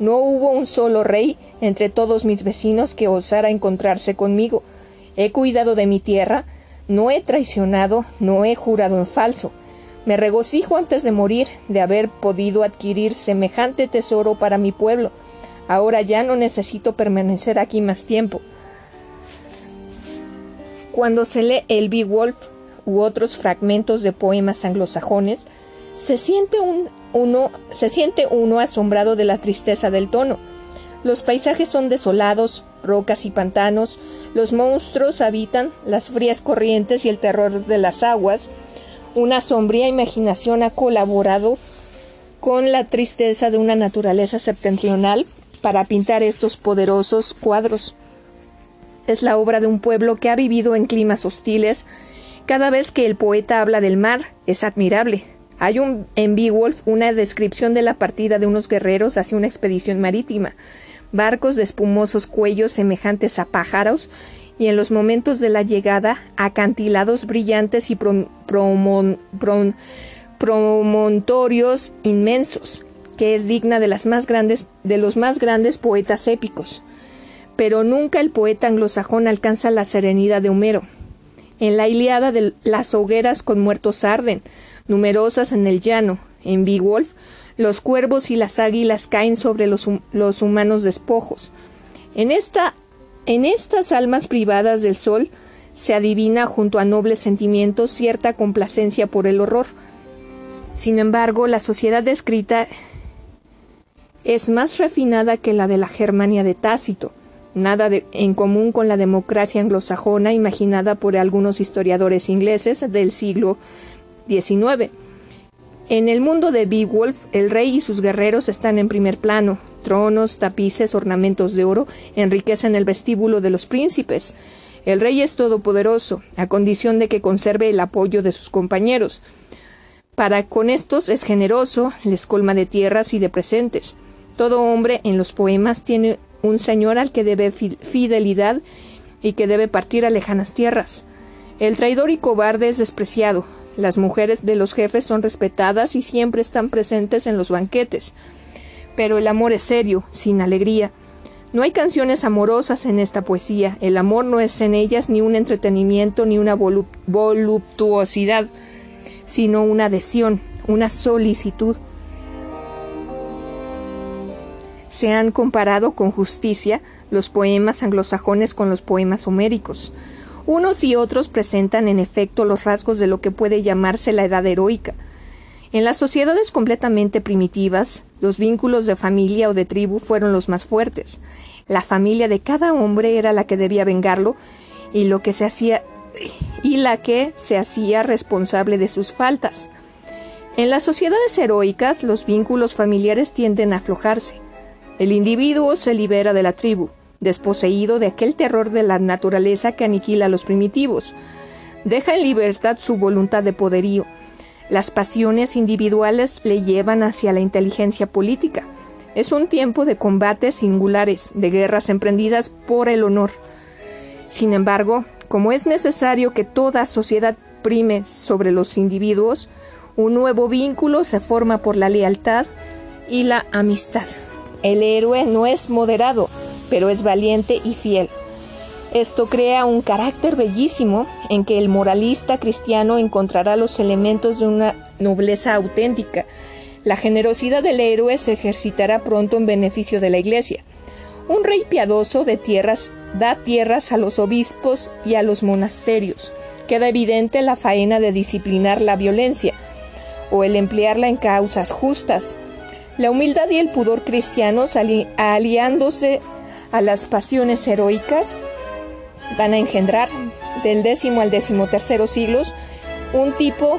No hubo un solo rey entre todos mis vecinos que osara encontrarse conmigo. He cuidado de mi tierra, no he traicionado, no he jurado en falso. Me regocijo antes de morir de haber podido adquirir semejante tesoro para mi pueblo. Ahora ya no necesito permanecer aquí más tiempo. Cuando se lee el Beowulf u otros fragmentos de poemas anglosajones, se siente, uno, se siente uno asombrado de la tristeza del tono. Los paisajes son desolados, rocas y pantanos, los monstruos habitan las frías corrientes y el terror de las aguas. Una sombría imaginación ha colaborado con la tristeza de una naturaleza septentrional para pintar estos poderosos cuadros. Es la obra de un pueblo que ha vivido en climas hostiles. Cada vez que el poeta habla del mar, es admirable. Hay un, en Beowulf una descripción de la partida de unos guerreros hacia una expedición marítima, barcos de espumosos cuellos semejantes a pájaros, y en los momentos de la llegada, acantilados brillantes y promontorios inmensos, que es digna de las más grandes de los más grandes poetas épicos. Pero nunca el poeta anglosajón alcanza la serenidad de Homero. En la Iliada de las hogueras con muertos arden, numerosas en el llano. En Beowulf, los cuervos y las águilas caen sobre los, los humanos despojos. En, esta, en estas almas privadas del sol se adivina junto a nobles sentimientos cierta complacencia por el horror. Sin embargo, la sociedad descrita es más refinada que la de la Germania de Tácito, nada en común con la democracia anglosajona imaginada por algunos historiadores ingleses del siglo XIX. En el mundo de Beowulf, el rey y sus guerreros están en primer plano. Tronos, tapices, ornamentos de oro enriquecen el vestíbulo de los príncipes. El rey es todopoderoso, a condición de que conserve el apoyo de sus compañeros. Para con estos es generoso, les colma de tierras y de presentes. Todo hombre en los poemas tiene un señor al que debe fidelidad y que debe partir a lejanas tierras. El traidor y cobarde es despreciado. Las mujeres de los jefes son respetadas y siempre están presentes en los banquetes. Pero el amor es serio, sin alegría. No hay canciones amorosas en esta poesía. El amor no es en ellas ni un entretenimiento ni una voluptuosidad, sino una adhesión, una solicitud. Se han comparado con justicia los poemas anglosajones con los poemas homéricos. Unos y otros presentan en efecto los rasgos de lo que puede llamarse la edad heroica. En las sociedades completamente primitivas, los vínculos de familia o de tribu fueron los más fuertes. La familia de cada hombre era la que debía vengarlo y lo que se hacía y la que se hacía responsable de sus faltas. En las sociedades heroicas, los vínculos familiares tienden a aflojarse. El individuo se libera de la tribu, desposeído de aquel terror de la naturaleza que aniquila a los primitivos. Deja en libertad su voluntad de poderío. Las pasiones individuales le llevan hacia la inteligencia política. Es un tiempo de combates singulares, de guerras emprendidas por el honor. Sin embargo, como es necesario que toda sociedad prime sobre los individuos, un nuevo vínculo se forma por la lealtad y la amistad. El héroe no es moderado, pero es valiente y fiel. Esto crea un carácter bellísimo en que el moralista cristiano encontrará los elementos de una nobleza auténtica. La generosidad del héroe se ejercitará pronto en beneficio de la Iglesia. Un rey piadoso de tierras da tierras a los obispos y a los monasterios. Queda evidente la faena de disciplinar la violencia o el emplearla en causas justas, la humildad y el pudor cristianos, aliándose a las pasiones heroicas, van a engendrar del décimo al décimo tercero siglos un tipo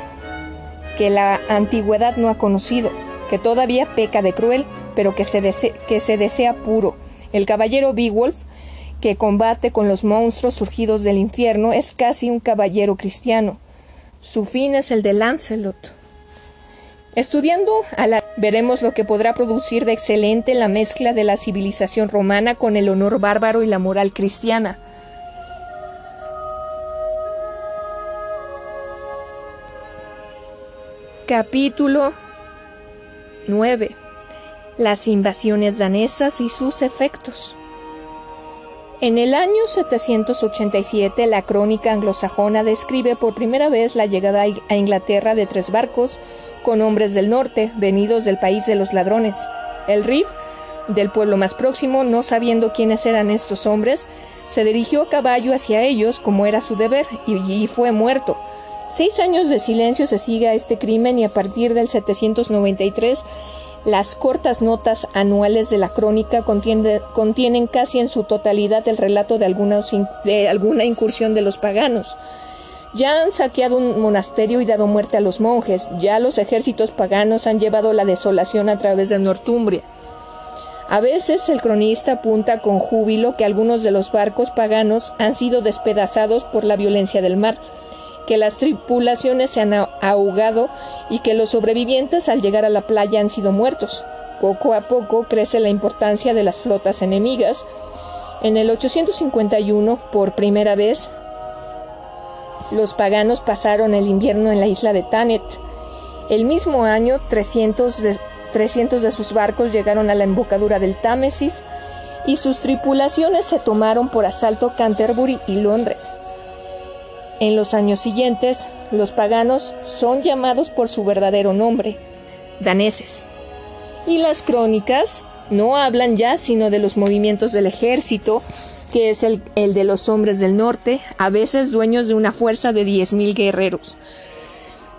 que la antigüedad no ha conocido, que todavía peca de cruel, pero que se, que se desea puro. El caballero Beowulf, que combate con los monstruos surgidos del infierno, es casi un caballero cristiano. Su fin es el de Lancelot. Estudiando a la veremos lo que podrá producir de excelente la mezcla de la civilización romana con el honor bárbaro y la moral cristiana. Capítulo 9. las invasiones danesas y sus efectos. En el año 787 la crónica anglosajona describe por primera vez la llegada a Inglaterra de tres barcos con hombres del norte, venidos del país de los ladrones. El Rif, del pueblo más próximo, no sabiendo quiénes eran estos hombres, se dirigió a caballo hacia ellos como era su deber y, fue muerto. Seis años de silencio se sigue a este crimen y a partir del 793 las cortas notas anuales de la crónica contienen casi en su totalidad el relato de, de alguna incursión de los paganos. Ya han saqueado un monasterio y dado muerte a los monjes, ya los ejércitos paganos han llevado la desolación a través de Northumbria. A veces el cronista apunta con júbilo que algunos de los barcos paganos han sido despedazados por la violencia del mar, que las tripulaciones se han ahogado y que los sobrevivientes al llegar a la playa han sido muertos. Poco a poco crece la importancia de las flotas enemigas. En el 851, por primera vez, los paganos pasaron el invierno en la isla de Thanet. El mismo año, 300 de, 300 de sus barcos llegaron a la embocadura del Támesis y sus tripulaciones se tomaron por asalto Canterbury y Londres. En los años siguientes, los paganos son llamados por su verdadero nombre, daneses. Y las crónicas no hablan ya sino de los movimientos del ejército, que es el, de los hombres del norte, a veces dueños de una fuerza de 10.000 guerreros.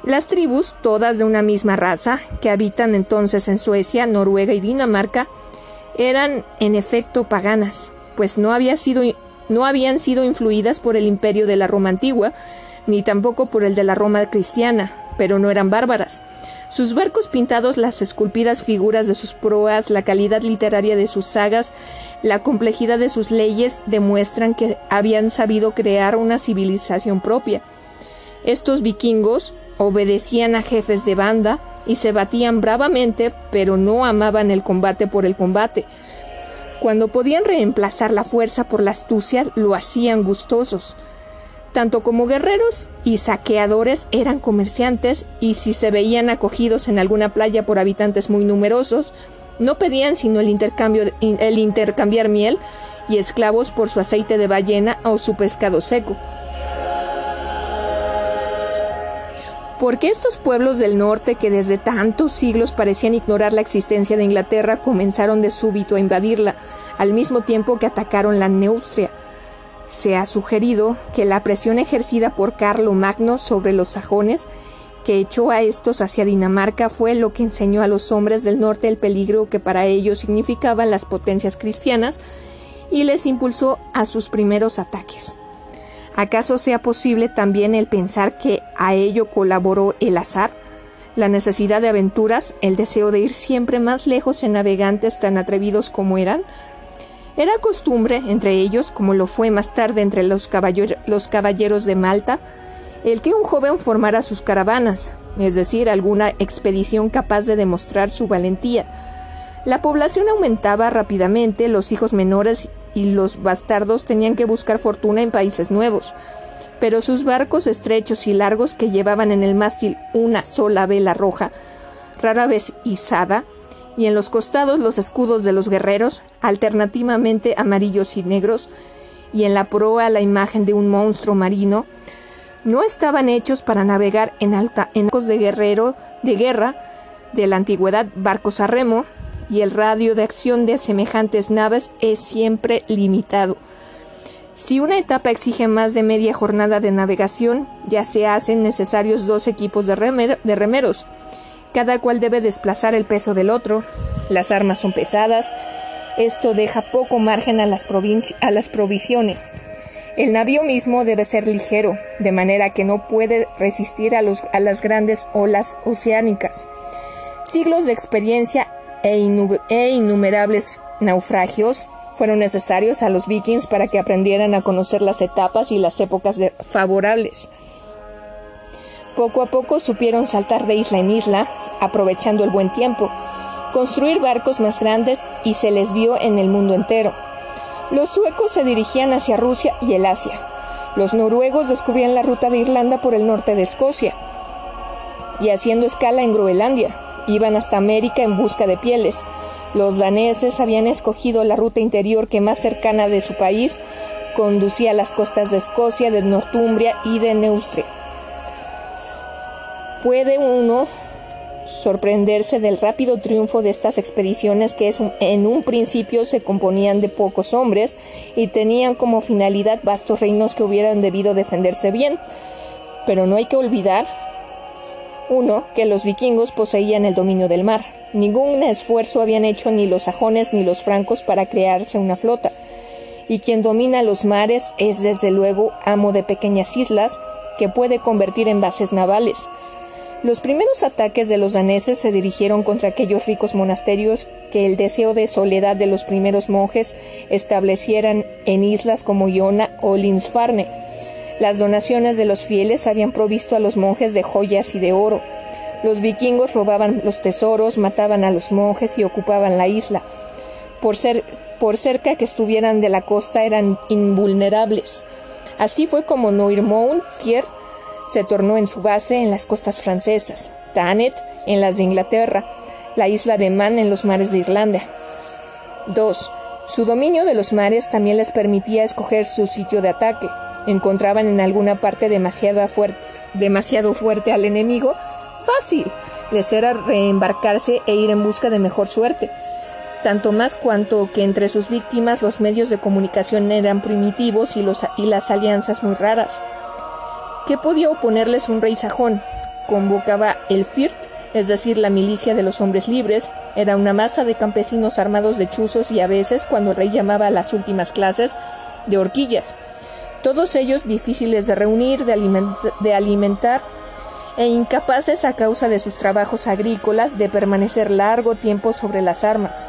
Las tribus, todas de una misma raza, que habitan entonces en Suecia, Noruega y Dinamarca, eran en efecto paganas, pues no había sido no habían sido influidas por el imperio de la Roma antigua, ni tampoco por el de la Roma cristiana, pero no eran bárbaras. Sus barcos pintados, las esculpidas figuras de sus proas, la calidad literaria de sus sagas, la complejidad de sus leyes demuestran que habían sabido crear una civilización propia. Estos vikingos obedecían a jefes de banda y se batían bravamente, pero no amaban el combate por el combate. Cuando podían reemplazar la fuerza por la astucia, lo hacían gustosos. Tanto como guerreros y saqueadores eran comerciantes y si se veían acogidos en alguna playa por habitantes muy numerosos, no pedían sino el, intercambio, el intercambiar miel y esclavos por su aceite de ballena o su pescado seco. Porque estos pueblos del norte que desde tantos siglos parecían ignorar la existencia de Inglaterra comenzaron de súbito a invadirla, al mismo tiempo que atacaron la Neustria. Se ha sugerido que la presión ejercida por Carlo Magno sobre los sajones, que echó a estos hacia Dinamarca, fue lo que enseñó a los hombres del norte el peligro que para ellos significaban las potencias cristianas y les impulsó a sus primeros ataques. ¿Acaso sea posible también el pensar que a ello colaboró el azar? La necesidad de aventuras, el deseo de ir siempre más lejos en navegantes tan atrevidos como eran. Era costumbre entre ellos, como lo fue más tarde entre los, los caballeros de Malta, el que un joven formara sus caravanas, es decir, alguna expedición capaz de demostrar su valentía. La población aumentaba rápidamente, los hijos menores y los bastardos tenían que buscar fortuna en países nuevos. Pero sus barcos estrechos y largos que llevaban en el mástil una sola vela roja, rara vez izada, y en los costados los escudos de los guerreros, alternativamente amarillos y negros, y en la proa la imagen de un monstruo marino, no estaban hechos para navegar en alta en barcos de guerrero de guerra de la antigüedad, barcos a remo, y el radio de acción de semejantes naves es siempre limitado. Si una etapa exige más de media jornada de navegación, ya se hacen necesarios dos equipos de, remeros. Cada cual debe desplazar el peso del otro. Las armas son pesadas. Esto deja poco margen a las, provisiones. El navío mismo debe ser ligero, de manera que no puede resistir a las grandes olas oceánicas. Siglos de experiencia e, e, innumerables naufragios fueron necesarios a los vikings para que aprendieran a conocer las etapas y las épocas favorables. Poco a poco supieron saltar de isla en isla, aprovechando el buen tiempo, construir barcos más grandes y se les vio en el mundo entero. Los suecos se dirigían hacia Rusia y el Asia. Los noruegos descubrían la ruta de Irlanda por el norte de Escocia y haciendo escala en Groenlandia Iban hasta América en busca de pieles. Los daneses habían escogido la ruta interior que más cercana de su país conducía a las costas de Escocia, de Northumbria y de Neustria. Puede uno sorprenderse del rápido triunfo de estas expediciones que en un principio se componían de pocos hombres y tenían como finalidad vastos reinos que hubieran debido defenderse bien. Pero no hay que olvidar, uno, que los vikingos poseían el dominio del mar. Ningún esfuerzo habían hecho ni los sajones ni los francos para crearse una flota. Y quien domina los mares es desde luego amo de pequeñas islas que puede convertir en bases navales. Los primeros ataques de los daneses se dirigieron contra aquellos ricos monasterios que el deseo de soledad de los primeros monjes establecieran en islas como Iona o Linsfarne. Las donaciones de los fieles habían provisto a los monjes de joyas y de oro. Los vikingos robaban los tesoros, mataban a los monjes y ocupaban la isla. Por, cerca que estuvieran de la costa eran invulnerables. Así fue como Noirmoutier se tornó en su base en las costas francesas, Thanet en las de Inglaterra, la isla de Man en los mares de Irlanda. 2. Su dominio de los mares también les permitía escoger su sitio de ataque. Encontraban en alguna parte demasiado, demasiado fuerte al enemigo, fácil les era reembarcarse e ir en busca de mejor suerte, tanto más cuanto que entre sus víctimas los medios de comunicación eran primitivos y, y las alianzas muy raras. ¿Qué podía oponerles un rey sajón? Convocaba el FIRT, es decir, la milicia de los hombres libres, era una masa de campesinos armados de chuzos y a veces, cuando el rey llamaba a las últimas clases, de horquillas. Todos ellos difíciles de reunir, de, alimentar e incapaces a causa de sus trabajos agrícolas de permanecer largo tiempo sobre las armas.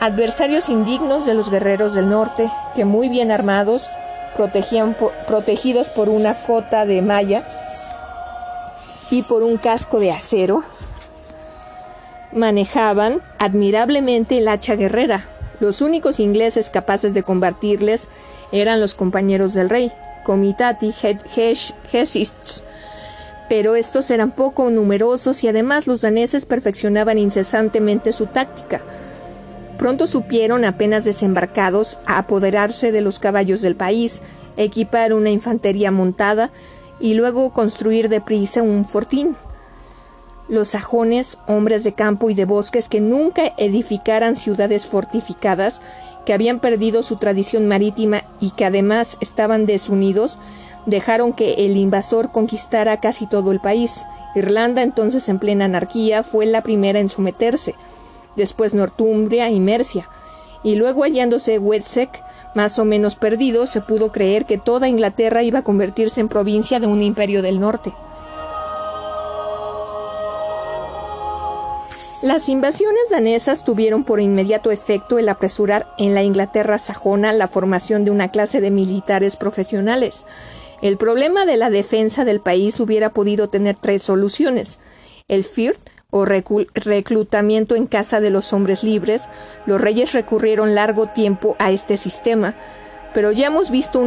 Adversarios indignos de los guerreros del norte, que muy bien armados protegidos por una cota de malla y por un casco de acero, manejaban admirablemente el hacha guerrera. Los únicos ingleses capaces de combatirles eran los compañeros del rey, Comitati Hesists, pero estos eran poco numerosos y además los daneses perfeccionaban incesantemente su táctica. Pronto supieron, apenas desembarcados, a apoderarse de los caballos del país, equipar una infantería montada y luego construir deprisa un fortín. Los sajones, hombres de campo y de bosques que nunca edificaran ciudades fortificadas, que habían perdido su tradición marítima y que además estaban desunidos, dejaron que el invasor conquistara casi todo el país. Irlanda, entonces en plena anarquía, fue la primera en someterse después Northumbria y Mercia, y luego hallándose Wessex más o menos perdido, se pudo creer que toda Inglaterra iba a convertirse en provincia de un imperio del norte. Las invasiones danesas tuvieron por inmediato efecto el apresurar en la Inglaterra sajona la formación de una clase de militares profesionales. El problema de la defensa del país hubiera podido tener tres soluciones. El FIRT o reclutamiento en casa de los hombres libres, los reyes recurrieron largo tiempo a este sistema, pero ya hemos visto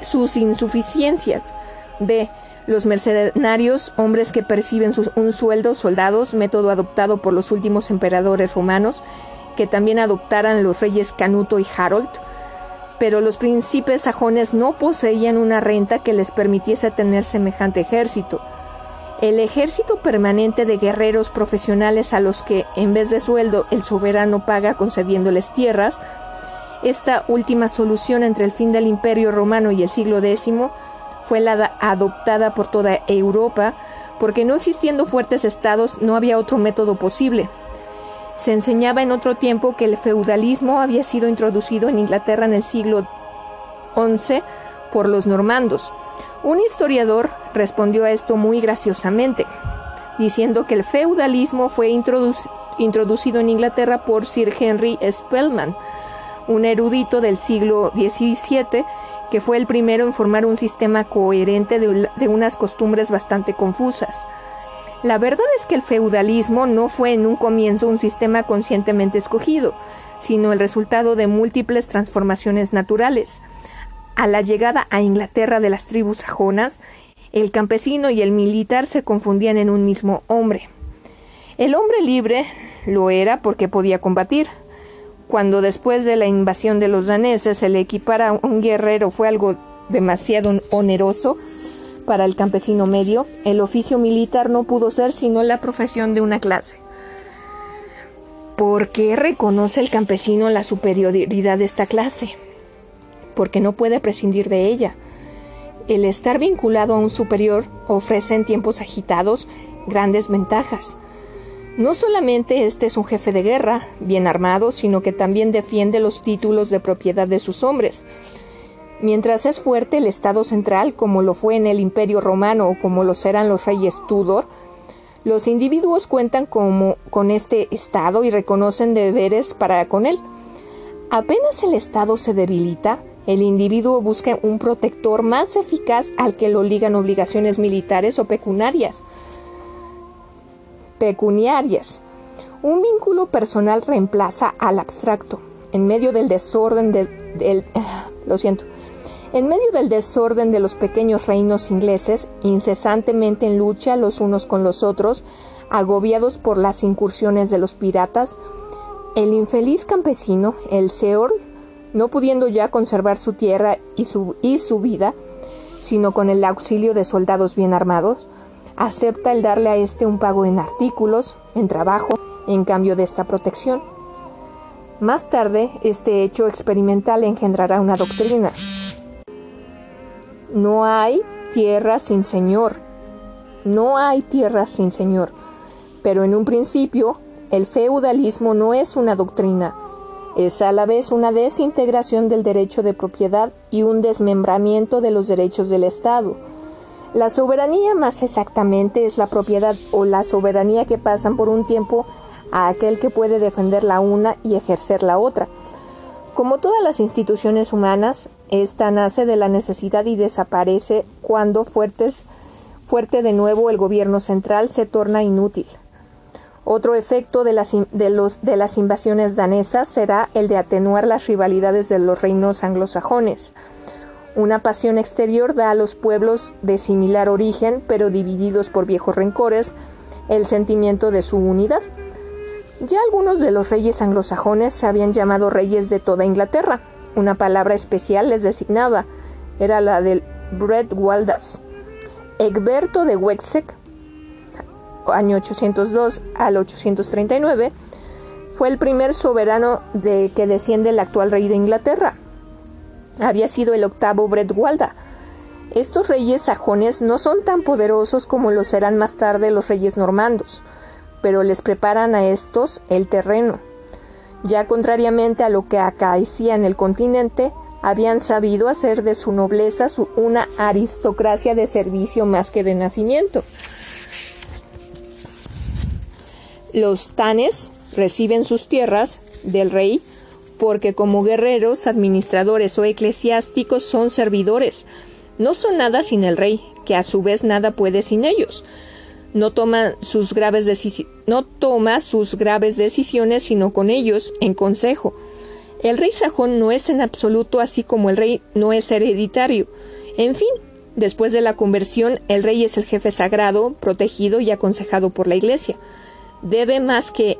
sus insuficiencias. B. Los mercenarios, hombres que perciben un sueldo, soldados, método adoptado por los últimos emperadores romanos, que también adoptaran los reyes Canuto y Harold, pero los príncipes sajones no poseían una renta que les permitiese tener semejante ejército. El ejército permanente de guerreros profesionales a los que, en vez de sueldo, el soberano paga concediéndoles tierras, esta última solución entre el fin del Imperio romano y el siglo X fue la adoptada por toda Europa, porque no existiendo fuertes estados no había otro método posible. Se enseñaba en otro tiempo que el feudalismo había sido introducido en Inglaterra en el siglo XI por los normandos, un historiador respondió a esto muy graciosamente, diciendo que el feudalismo fue introducido en Inglaterra por Sir Henry Spellman, un erudito del siglo XVII que fue el primero en formar un sistema coherente de, de, unas costumbres bastante confusas. La verdad es que el feudalismo no fue en un comienzo un sistema conscientemente escogido, sino el resultado de múltiples transformaciones naturales. A la llegada a Inglaterra de las tribus sajonas, el campesino y el militar se confundían en un mismo hombre. El hombre libre lo era porque podía combatir. Cuando después de la invasión de los daneses se le equipara a un guerrero fue algo demasiado oneroso para el campesino medio, el oficio militar no pudo ser sino la profesión de una clase. ¿Por qué reconoce el campesino la superioridad de esta clase? Porque no puede prescindir de ella. El estar vinculado a un superior ofrece en tiempos agitados grandes ventajas. No solamente este es un jefe de guerra, bien armado, sino que también defiende los títulos de propiedad de sus hombres. Mientras es fuerte el Estado central, como lo fue en el Imperio romano o como lo serán los reyes Tudor, los individuos cuentan como, con este Estado y reconocen deberes para con él. Apenas el Estado se debilita, el individuo busca un protector más eficaz al que lo ligan obligaciones militares o pecuniarias. Pecuniarias. Un vínculo personal reemplaza al abstracto. En medio del desorden lo siento, en medio del desorden de los pequeños reinos ingleses, incesantemente en lucha los unos con los otros, agobiados por las incursiones de los piratas, el infeliz campesino, el Seor, no pudiendo ya conservar su tierra y su, y su vida, sino con el auxilio de soldados bien armados, acepta el darle a éste un pago en artículos, en trabajo, en cambio de esta protección. Más tarde, este hecho experimental engendrará una doctrina, no hay tierra sin Señor. No hay tierra sin Señor. Pero en un principio, el feudalismo no es una doctrina, es a la vez una desintegración del derecho de propiedad y un desmembramiento de los derechos del Estado. La soberanía más exactamente es la propiedad o la soberanía que pasan por un tiempo a aquel que puede defender la una y ejercer la otra. Como todas las instituciones humanas, esta nace de la necesidad y desaparece cuando fuertes, fuerte de nuevo el gobierno central se torna inútil. Otro efecto de las, de, de las invasiones danesas será el de atenuar las rivalidades de los reinos anglosajones. Una pasión exterior da a los pueblos de similar origen, pero divididos por viejos rencores, el sentimiento de su unidad. Ya algunos de los reyes anglosajones se habían llamado reyes de toda Inglaterra. Una palabra especial les designaba. Era la del Bred Waldas. Egberto de Wessex, año 802 al 839, fue el primer soberano de que desciende el actual rey de Inglaterra. Había sido el octavo Bred Walda. Estos reyes sajones no son tan poderosos como lo serán más tarde los reyes normandos pero les preparan a estos el terreno. Ya contrariamente a lo que acaecía en el continente, habían sabido hacer de su nobleza una aristocracia de servicio más que de nacimiento. Los tanes reciben sus tierras del rey porque como guerreros, administradores o eclesiásticos son servidores. No son nada sin el rey, que a su vez nada puede sin ellos no toma sus graves no toma sus graves decisiones sino con ellos en consejo. El rey sajón no es en absoluto así como el rey no es hereditario. En fin, después de la conversión, el rey es el jefe sagrado, protegido y aconsejado por la Iglesia. Debe más que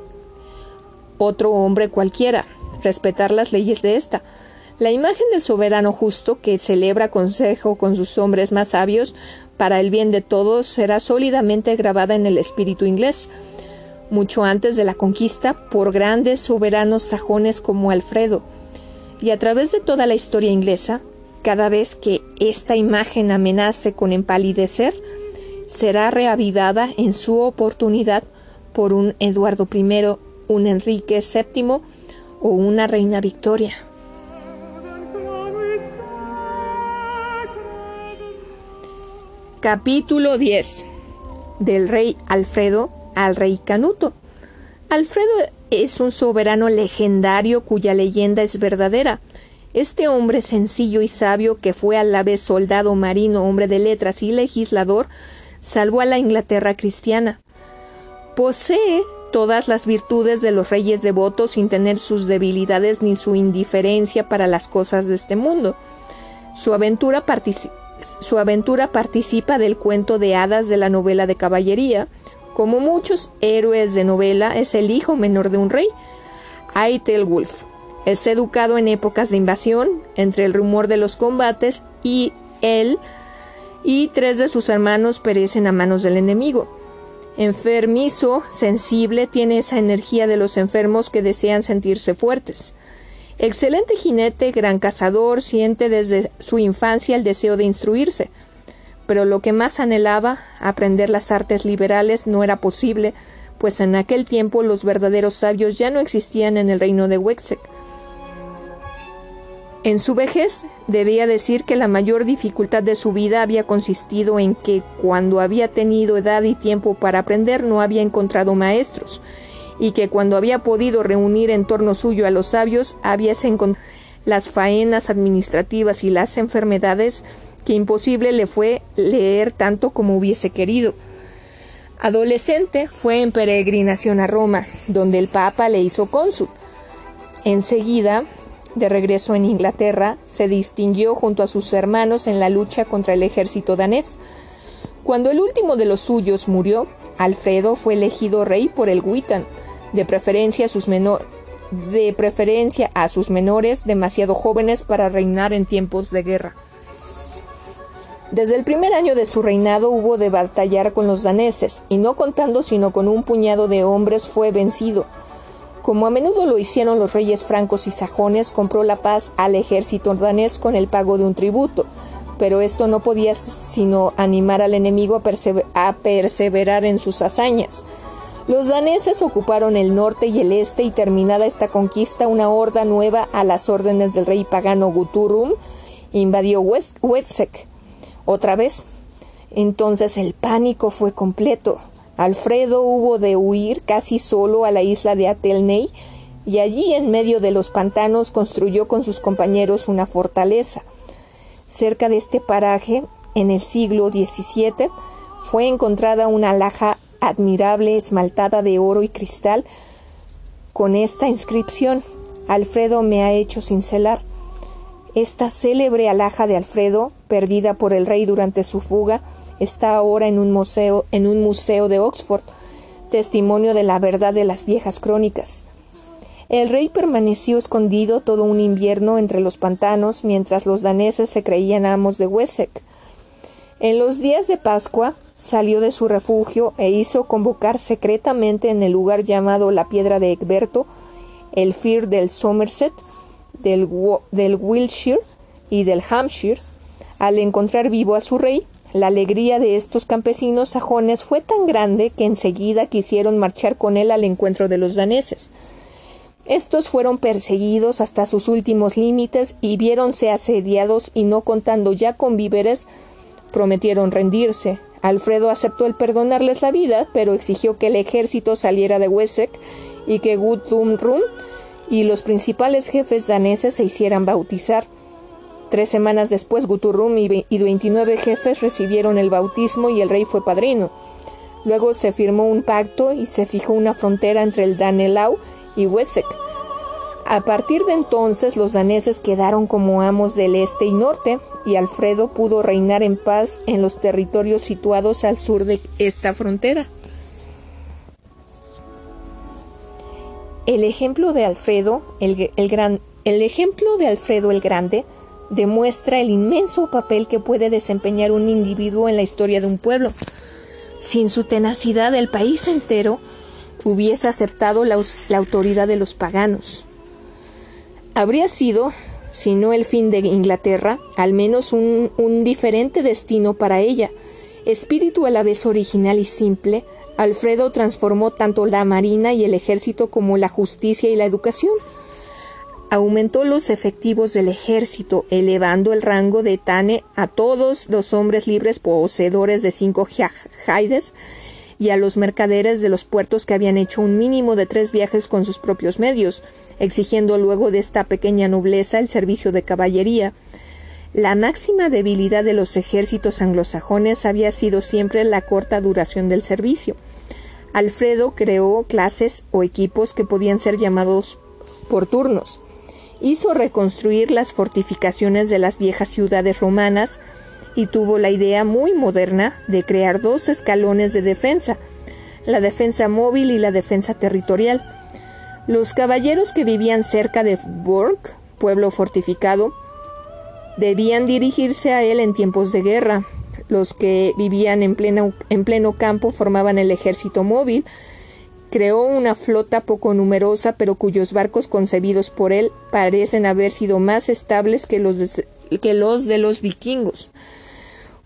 otro hombre cualquiera respetar las leyes de ésta. La imagen del soberano justo que celebra consejo con sus hombres más sabios para el bien de todos será sólidamente grabada en el espíritu inglés, mucho antes de la conquista por grandes soberanos sajones como Alfredo. Y a través de toda la historia inglesa, cada vez que esta imagen amenace con empalidecer, será reavivada en su oportunidad por un Eduardo I, un Enrique VII o una Reina Victoria. Capítulo 10 Del rey Alfredo al rey Canuto. Alfredo es un soberano legendario cuya leyenda es verdadera. Este hombre sencillo y sabio, que fue a la vez soldado, marino, hombre de letras y legislador, salvó a la Inglaterra cristiana. Posee todas las virtudes de los reyes devotos sin tener sus debilidades ni su indiferencia para las cosas de este mundo. Su aventura participa del cuento de hadas de la novela de caballería, Como muchos héroes de novela, es el hijo menor de un rey, Aethelwulf. Es educado en épocas de invasión, entre el rumor de los combates y él y tres de sus hermanos perecen a manos del enemigo. Enfermizo, sensible, tiene esa energía de los enfermos que desean sentirse fuertes. Excelente jinete, gran cazador, siente desde su infancia el deseo de instruirse. Pero lo que más anhelaba, aprender las artes liberales, no era posible, pues en aquel tiempo los verdaderos sabios ya no existían en el reino de Wexek. En su vejez debía decir que la mayor dificultad de su vida había consistido en que cuando había tenido edad y tiempo para aprender no había encontrado maestros, y que cuando había podido reunir en torno suyo a los sabios había encontrado las faenas administrativas y las enfermedades que imposible le fue leer tanto como hubiese querido. Adolescente fue en peregrinación a Roma, donde el Papa le hizo cónsul. Enseguida de regreso en Inglaterra, se distinguió junto a sus hermanos en la lucha contra el ejército danés. Cuando el último de los suyos murió, Alfredo fue elegido rey por el Witan, de preferencia a sus de preferencia a sus menores demasiado jóvenes para reinar en tiempos de guerra. Desde el primer año de su reinado hubo de batallar con los daneses, y no contando sino con un puñado de hombres fue vencido, como a menudo lo hicieron los reyes francos y sajones, compró la paz al ejército danés con el pago de un tributo, pero esto no podía sino animar al enemigo a, perseverar en sus hazañas. Los daneses ocuparon el norte y el este y terminada esta conquista, una horda nueva a las órdenes del rey pagano Guturum invadió Wessex otra vez. Entonces el pánico fue completo. Alfredo hubo de huir casi solo a la isla de Atelney y allí en medio de los pantanos construyó con sus compañeros una fortaleza. Cerca de este paraje, en el siglo XVII, fue encontrada una alhaja admirable esmaltada de oro y cristal con esta inscripción Alfredo me ha hecho cincelar. Esta célebre alhaja de Alfredo, perdida por el rey durante su fuga, está ahora en un museo, en un museo de Oxford, testimonio de la verdad de las viejas crónicas. El rey permaneció escondido todo un invierno entre los pantanos mientras los daneses se creían amos de Wessex. En los días de Pascua salió de su refugio e hizo convocar secretamente en el lugar llamado la Piedra de Egberto el Fir del Somerset, del, del Wiltshire y del Hampshire. Al encontrar vivo a su rey, la alegría de estos campesinos sajones fue tan grande que enseguida quisieron marchar con él al encuentro de los daneses. Estos fueron perseguidos hasta sus últimos límites y viéronse asediados y no contando ya con víveres, prometieron rendirse. Alfredo aceptó el perdonarles la vida, pero exigió que el ejército saliera de Wessex y que Guthrum y los principales jefes daneses se hicieran bautizar. Tres semanas después, Guturrum y 29 jefes recibieron el bautismo y el rey fue padrino. Luego se firmó un pacto y se fijó una frontera entre el Danelau y Wessex. A partir de entonces los daneses quedaron como amos del este y norte, y Alfredo pudo reinar en paz en los territorios situados al sur de esta frontera. El ejemplo de Alfredo el, gran, el ejemplo de Alfredo el Grande demuestra el inmenso papel que puede desempeñar un individuo en la historia de un pueblo. Sin su tenacidad, el país entero hubiese aceptado la, autoridad de los paganos. Habría sido, si no el fin de Inglaterra, al menos un, un diferente destino para ella. Espíritu a la vez original y simple, Alfredo transformó tanto la marina y el ejército como la justicia y la educación aumentó los efectivos del ejército, elevando el rango de Tane a todos los hombres libres poseedores de cinco jaides y a los mercaderes de los puertos que habían hecho un mínimo de tres viajes con sus propios medios, exigiendo luego de esta pequeña nobleza el servicio de caballería. La máxima debilidad de los ejércitos anglosajones había sido siempre la corta duración del servicio. Alfredo creó clases o equipos que podían ser llamados por turnos hizo reconstruir las fortificaciones de las viejas ciudades romanas y tuvo la idea muy moderna de crear dos escalones de defensa, la defensa móvil y la defensa territorial. Los caballeros que vivían cerca de Burg, pueblo fortificado, debían dirigirse a él en tiempos de guerra. Los que vivían en pleno, en pleno campo formaban el ejército móvil. Creó una flota poco numerosa, pero cuyos barcos concebidos por él parecen haber sido más estables que los de, que los, de los vikingos.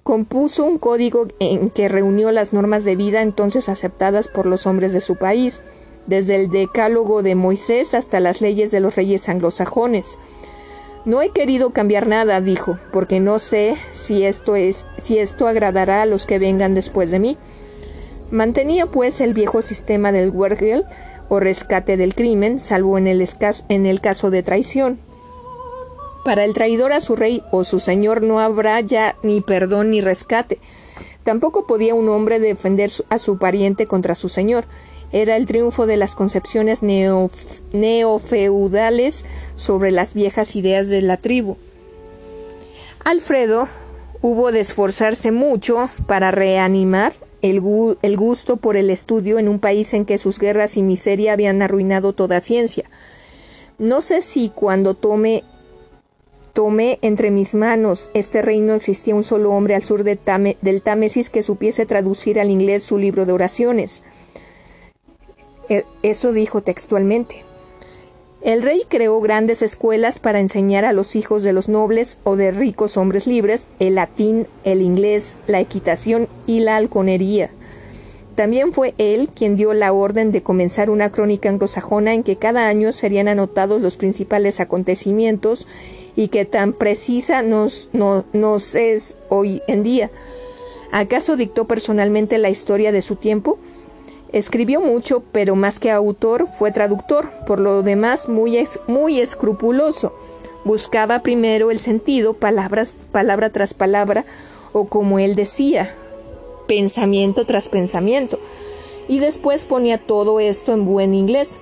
Compuso un código en que reunió las normas de vida entonces aceptadas por los hombres de su país, desde el decálogo de Moisés hasta las leyes de los reyes anglosajones. No he querido cambiar nada, dijo, porque no sé si esto es, si esto agradará a los que vengan después de mí. Mantenía pues el viejo sistema del Wergel o rescate del crimen, salvo en el, en el caso de traición. Para el traidor a su rey o su señor no habrá ya ni perdón ni rescate. Tampoco podía un hombre defender a su pariente contra su señor, era el triunfo de las concepciones neofeudales sobre las viejas ideas de la tribu. Alfredo hubo de esforzarse mucho para reanimar el, gusto por el estudio en un país en que sus guerras y miseria habían arruinado toda ciencia. No sé si cuando tome tomé entre mis manos este reino existía un solo hombre al sur de del Támesis que supiese traducir al inglés su libro de oraciones. E, eso dijo textualmente. El rey creó grandes escuelas para enseñar a los hijos de los nobles o de ricos hombres libres el latín, el inglés, la equitación y la halconería. También fue él quien dio la orden de comenzar una crónica anglosajona en que cada año serían anotados los principales acontecimientos y que tan precisa nos, nos es hoy en día. ¿Acaso dictó personalmente la historia de su tiempo? Escribió mucho, pero más que autor fue traductor, por lo demás muy, muy escrupuloso. Buscaba primero el sentido, palabra tras palabra, o como él decía, pensamiento tras pensamiento, y después ponía todo esto en buen inglés.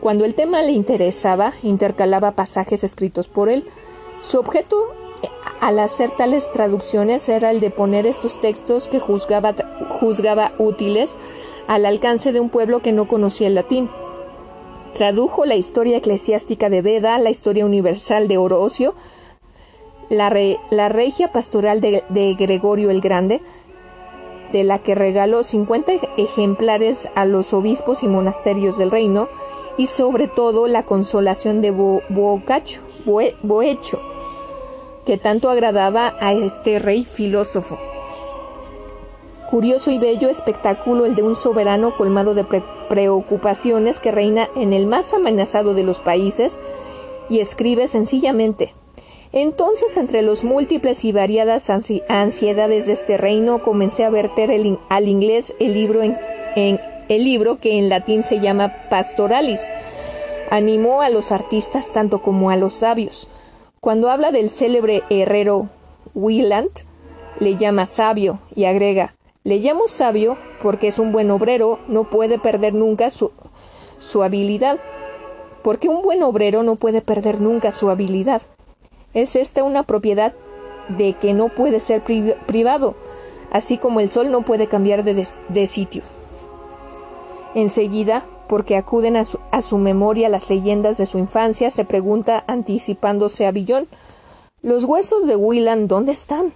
Cuando el tema le interesaba, intercalaba pasajes escritos por él. Su objeto al hacer tales traducciones era el de poner estos textos que juzgaba, juzgaba útiles al alcance de un pueblo que no conocía el latín. Tradujo la historia eclesiástica de Beda, la historia universal de Orosio, la, la regia pastoral de, Gregorio el Grande, de la que regaló 50 ejemplares a los obispos y monasterios del reino, y sobre todo la consolación de Boecho, que tanto agradaba a este rey filósofo. Curioso y bello espectáculo el de un soberano colmado de preocupaciones que reina en el más amenazado de los países y escribe sencillamente entonces, entre los múltiples y variadas ansiedades de este reino, comencé a verter al inglés el libro, en, el libro que en latín se llama Pastoralis. Animó a los artistas tanto como a los sabios. Cuando habla del célebre herrero Wieland, le llama sabio y agrega le llamo sabio porque es un buen obrero, no puede perder nunca su, su habilidad. Porque un buen obrero no puede perder nunca su habilidad. Es esta una propiedad de que no puede ser privado, así como el sol no puede cambiar de, de sitio. Enseguida, porque acuden a su, memoria las leyendas de su infancia, se pregunta anticipándose a Billón, ¿los huesos de Willan dónde están?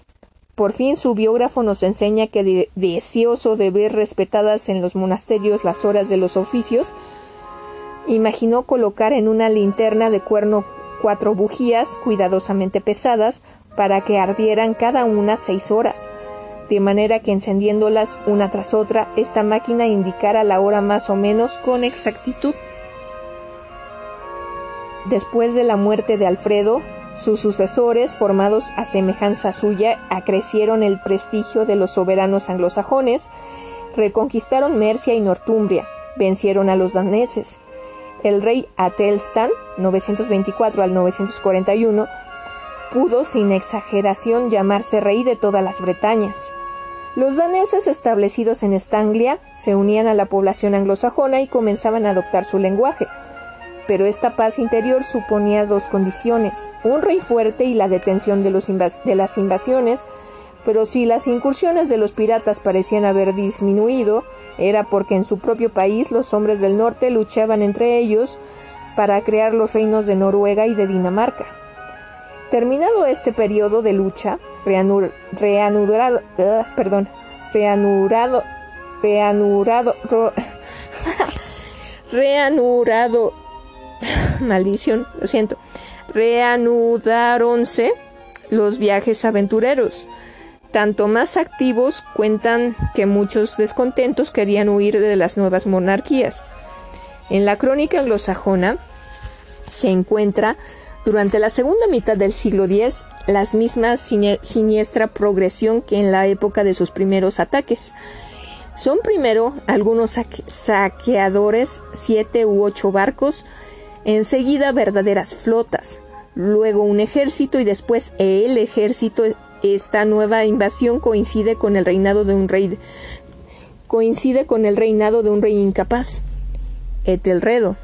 Por fin su biógrafo nos enseña que deseoso de ver respetadas en los monasterios las horas de los oficios, imaginó colocar en una linterna de cuerno cuatro bujías cuidadosamente pesadas para que ardieran cada una seis horas, de manera que encendiéndolas una tras otra, esta máquina indicara la hora más o menos con exactitud. Después de la muerte de Alfredo, sus sucesores, formados a semejanza suya, acrecieron el prestigio de los soberanos anglosajones, reconquistaron Mercia y Northumbria, vencieron a los daneses. El rey Atelstan, 924 al 941, pudo sin exageración llamarse rey de todas las Bretañas. Los daneses establecidos en Estanglia se unían a la población anglosajona y comenzaban a adoptar su lenguaje pero esta paz interior suponía dos condiciones, un rey fuerte y la detención de, de las invasiones, pero si las incursiones de los piratas parecían haber disminuido, era porque en su propio país los hombres del norte luchaban entre ellos para crear los reinos de Noruega y de Dinamarca. Terminado este periodo de lucha, reanudado, perdón, reanudado, reanudado, reanudado, maldición, lo siento, reanudáronse los viajes aventureros. Tanto más activos cuentan que muchos descontentos querían huir de las nuevas monarquías. En la crónica anglosajona se encuentra durante la segunda mitad del siglo X la misma siniestra progresión que en la época de sus primeros ataques. Son primero algunos saqueadores, siete u ocho barcos, enseguida verdaderas flotas, luego un ejército y después el ejército. Esta nueva invasión coincide con el reinado de un rey coincide con el reinado de un rey incapaz. Etelredo.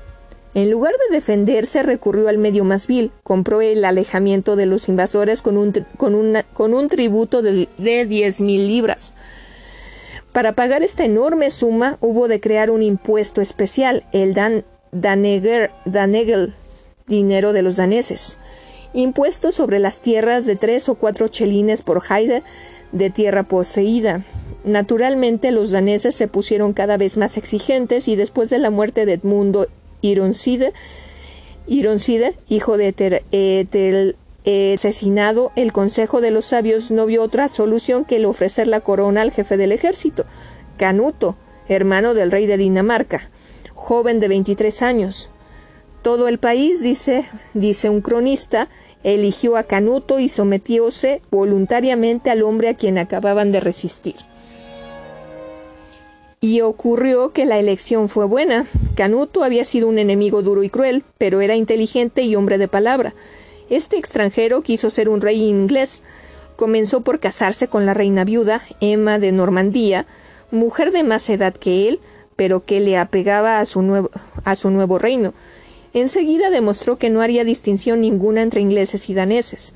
En lugar de defenderse, recurrió al medio más vil, compró el alejamiento de los invasores con un, con con un tributo de, diez mil libras. Para pagar esta enorme suma hubo de crear un impuesto especial, el Dan, Danegel, dinero de los daneses. Impuesto sobre las tierras de tres o cuatro chelines por haide de tierra poseída. Naturalmente los daneses se pusieron cada vez más exigentes y después de la muerte de Edmundo Ironcide, Ironcide hijo de Etel, asesinado, el Consejo de los Sabios no vio otra solución que el ofrecer la corona al jefe del ejército, Canuto, hermano del rey de Dinamarca, joven de 23 años. Todo el país, dice, dice un cronista, eligió a Canuto y sometióse voluntariamente al hombre a quien acababan de resistir. Y ocurrió que la elección fue buena. Canuto había sido un enemigo duro y cruel, pero era inteligente y hombre de palabra. Este extranjero quiso ser un rey inglés. Comenzó por casarse con la reina viuda, Emma de Normandía, mujer de más edad que él, pero que le apegaba a su nuevo, a su nuevo reino. Enseguida demostró que no haría distinción ninguna entre ingleses y daneses.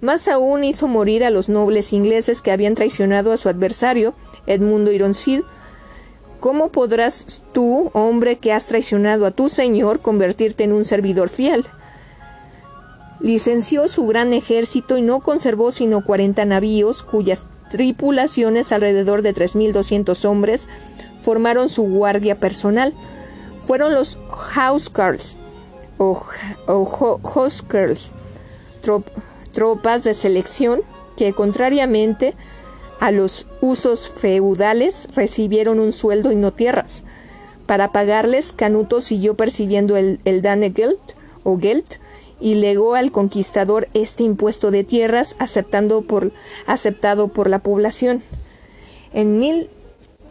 Más aún hizo morir a los nobles ingleses que habían traicionado a su adversario, Edmundo Ironcid, ¿Cómo podrás tú, hombre que has traicionado a tu Señor, convertirte en un servidor fiel? Licenció su gran ejército y no conservó sino cuarenta navíos, cuyas tripulaciones, alrededor de tres mil doscientos hombres, formaron su guardia personal. Fueron los Housecarls o, o tropas de selección que, contrariamente a los usos feudales recibieron un sueldo y no tierras. Para pagarles, Canuto siguió percibiendo el, el Danegeld o Geld y legó al conquistador este impuesto de tierras aceptando por, aceptado por la población. En mil,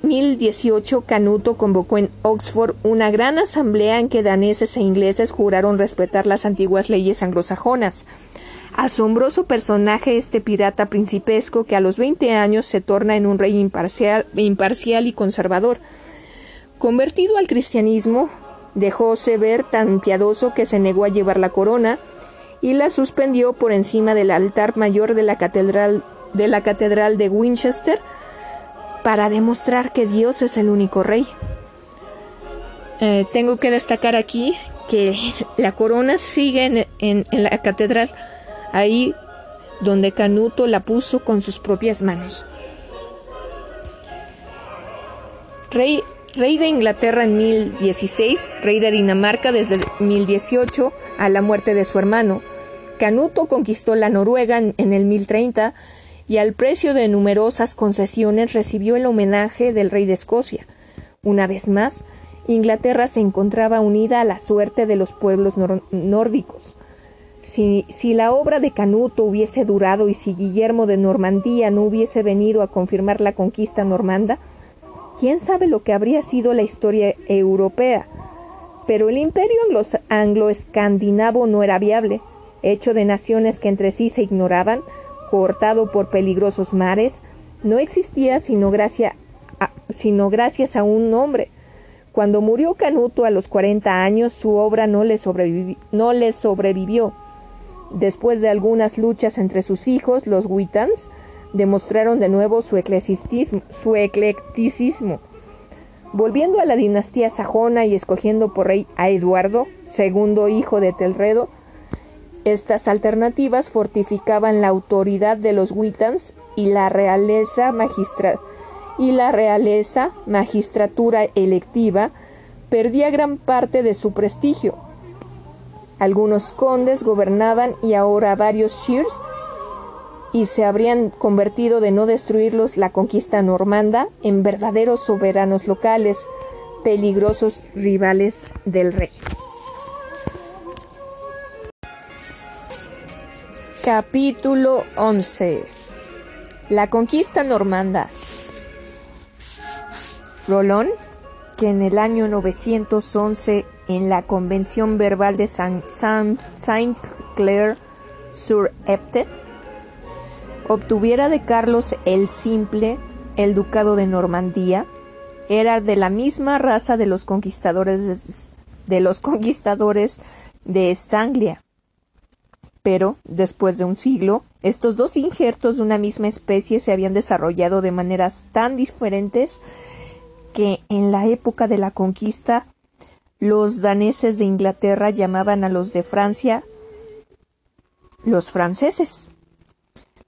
1018 Canuto convocó en Oxford una gran asamblea en que daneses e ingleses juraron respetar las antiguas leyes anglosajonas. Asombroso personaje este pirata principesco que a los veinte años se torna en un rey imparcial, imparcial y conservador. Convertido al cristianismo, dejóse ver tan piadoso que se negó a llevar la corona y la suspendió por encima del altar mayor de la catedral de, la catedral de Winchester para demostrar que Dios es el único rey. Eh, tengo que destacar aquí que la corona sigue en la catedral ahí donde Canuto la puso con sus propias manos. Rey, rey de Inglaterra en 1016, rey de Dinamarca desde 1018 a la muerte de su hermano. Canuto conquistó la Noruega en, el 1030 y al precio de numerosas concesiones recibió el homenaje del rey de Escocia. Una vez más, Inglaterra se encontraba unida a la suerte de los pueblos nórdicos. Si, la obra de Canuto hubiese durado y si Guillermo de Normandía no hubiese venido a confirmar la conquista normanda, quién sabe lo que habría sido la historia europea. Pero el imperio anglo-escandinavo no era viable, hecho de naciones que entre sí se ignoraban, cortado por peligrosos mares, no existía sino, sino gracias a un hombre. Cuando murió Canuto a los cuarenta años, su obra no le sobrevivió Después de algunas luchas entre sus hijos, los Witans, demostraron de nuevo su su eclecticismo. Volviendo a la dinastía sajona y escogiendo por rey a Eduardo, segundo hijo de Telredo, estas alternativas fortificaban la autoridad de los Witans y la realeza y la realeza magistratura electiva perdía gran parte de su prestigio. Algunos condes gobernaban y ahora varios shirs y se habrían convertido de no destruirlos la conquista normanda en verdaderos soberanos locales, peligrosos rivales del rey. Capítulo 11 La conquista normanda Rolón, que en el año 911 en la Convención Verbal de Saint-Clair-sur-Epte obtuviera de Carlos el Simple el ducado de Normandía, era de la misma raza de los conquistadores de, los conquistadores de Estanglia. Pero, después de un siglo, estos dos injertos de una misma especie se habían desarrollado de maneras tan diferentes que en la época de la conquista los daneses de Inglaterra llamaban a los de Francia los franceses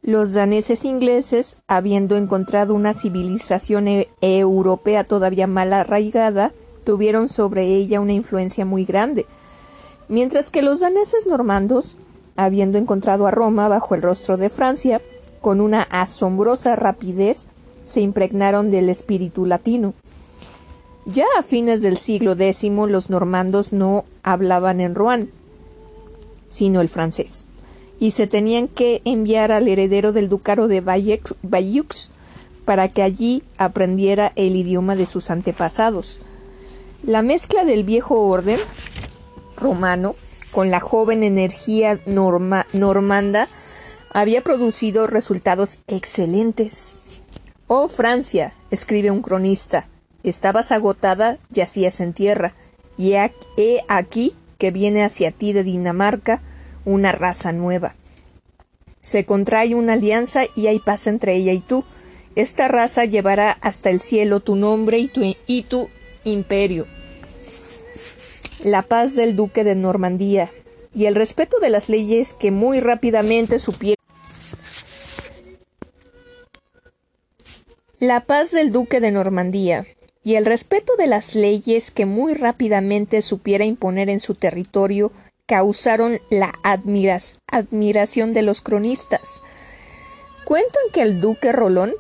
los daneses ingleses, habiendo encontrado una civilización e europea todavía mal arraigada, tuvieron sobre ella una influencia muy grande, mientras que los daneses normandos, habiendo encontrado a Roma bajo el rostro de Francia, con una asombrosa rapidez, se impregnaron del espíritu latino. Ya a fines del siglo X los normandos no hablaban en Rouen, sino el francés y se tenían que enviar al heredero del ducado de Bayeux para que allí aprendiera el idioma de sus antepasados. La mezcla del viejo orden romano con la joven energía normanda había producido resultados excelentes. Oh Francia, escribe un cronista, estabas agotada, yacías en tierra, y he aquí que viene hacia ti de Dinamarca una raza nueva. Se contrae una alianza y hay paz entre ella y tú. Esta raza llevará hasta el cielo tu nombre y tu, imperio. La paz del duque de Normandía y el respeto de las leyes que muy rápidamente supieron. La paz del duque de Normandía y el respeto de las leyes que muy rápidamente supiera imponer en su territorio causaron la admiración de los cronistas. Cuentan que el duque Rolón,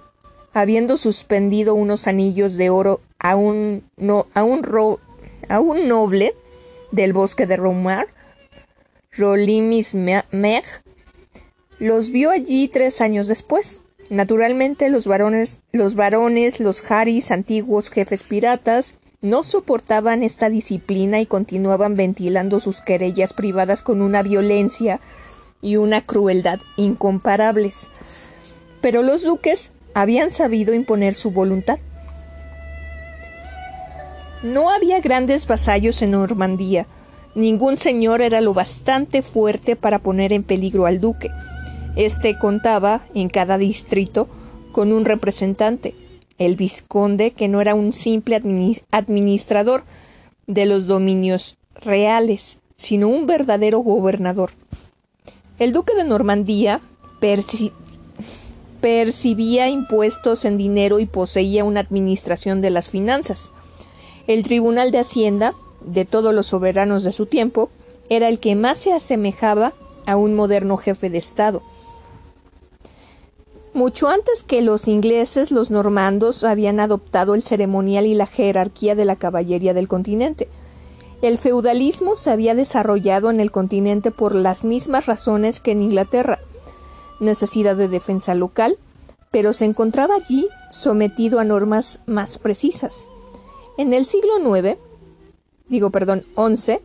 habiendo suspendido unos anillos de oro a un, a un, noble del bosque de Romar, Rolimis Meg, los vio allí tres años después. Naturalmente los varones, los varones, los haris, antiguos jefes piratas, no soportaban esta disciplina y continuaban ventilando sus querellas privadas con una violencia y una crueldad incomparables. Pero los duques habían sabido imponer su voluntad. No había grandes vasallos en Normandía. Ningún señor era lo bastante fuerte para poner en peligro al duque. Este contaba, en cada distrito, con un representante, el vizconde, que no era un simple administrador de los dominios reales, sino un verdadero gobernador. El duque de Normandía percibía impuestos en dinero y poseía una administración de las finanzas. El Tribunal de Hacienda, de todos los soberanos de su tiempo, era el que más se asemejaba a un moderno jefe de Estado. Mucho antes que los ingleses, los normandos habían adoptado el ceremonial y la jerarquía de la caballería del continente. El feudalismo se había desarrollado en el continente por las mismas razones que en Inglaterra necesidad de defensa local, pero se encontraba allí sometido a normas más precisas. En el siglo IX, digo perdón, XI,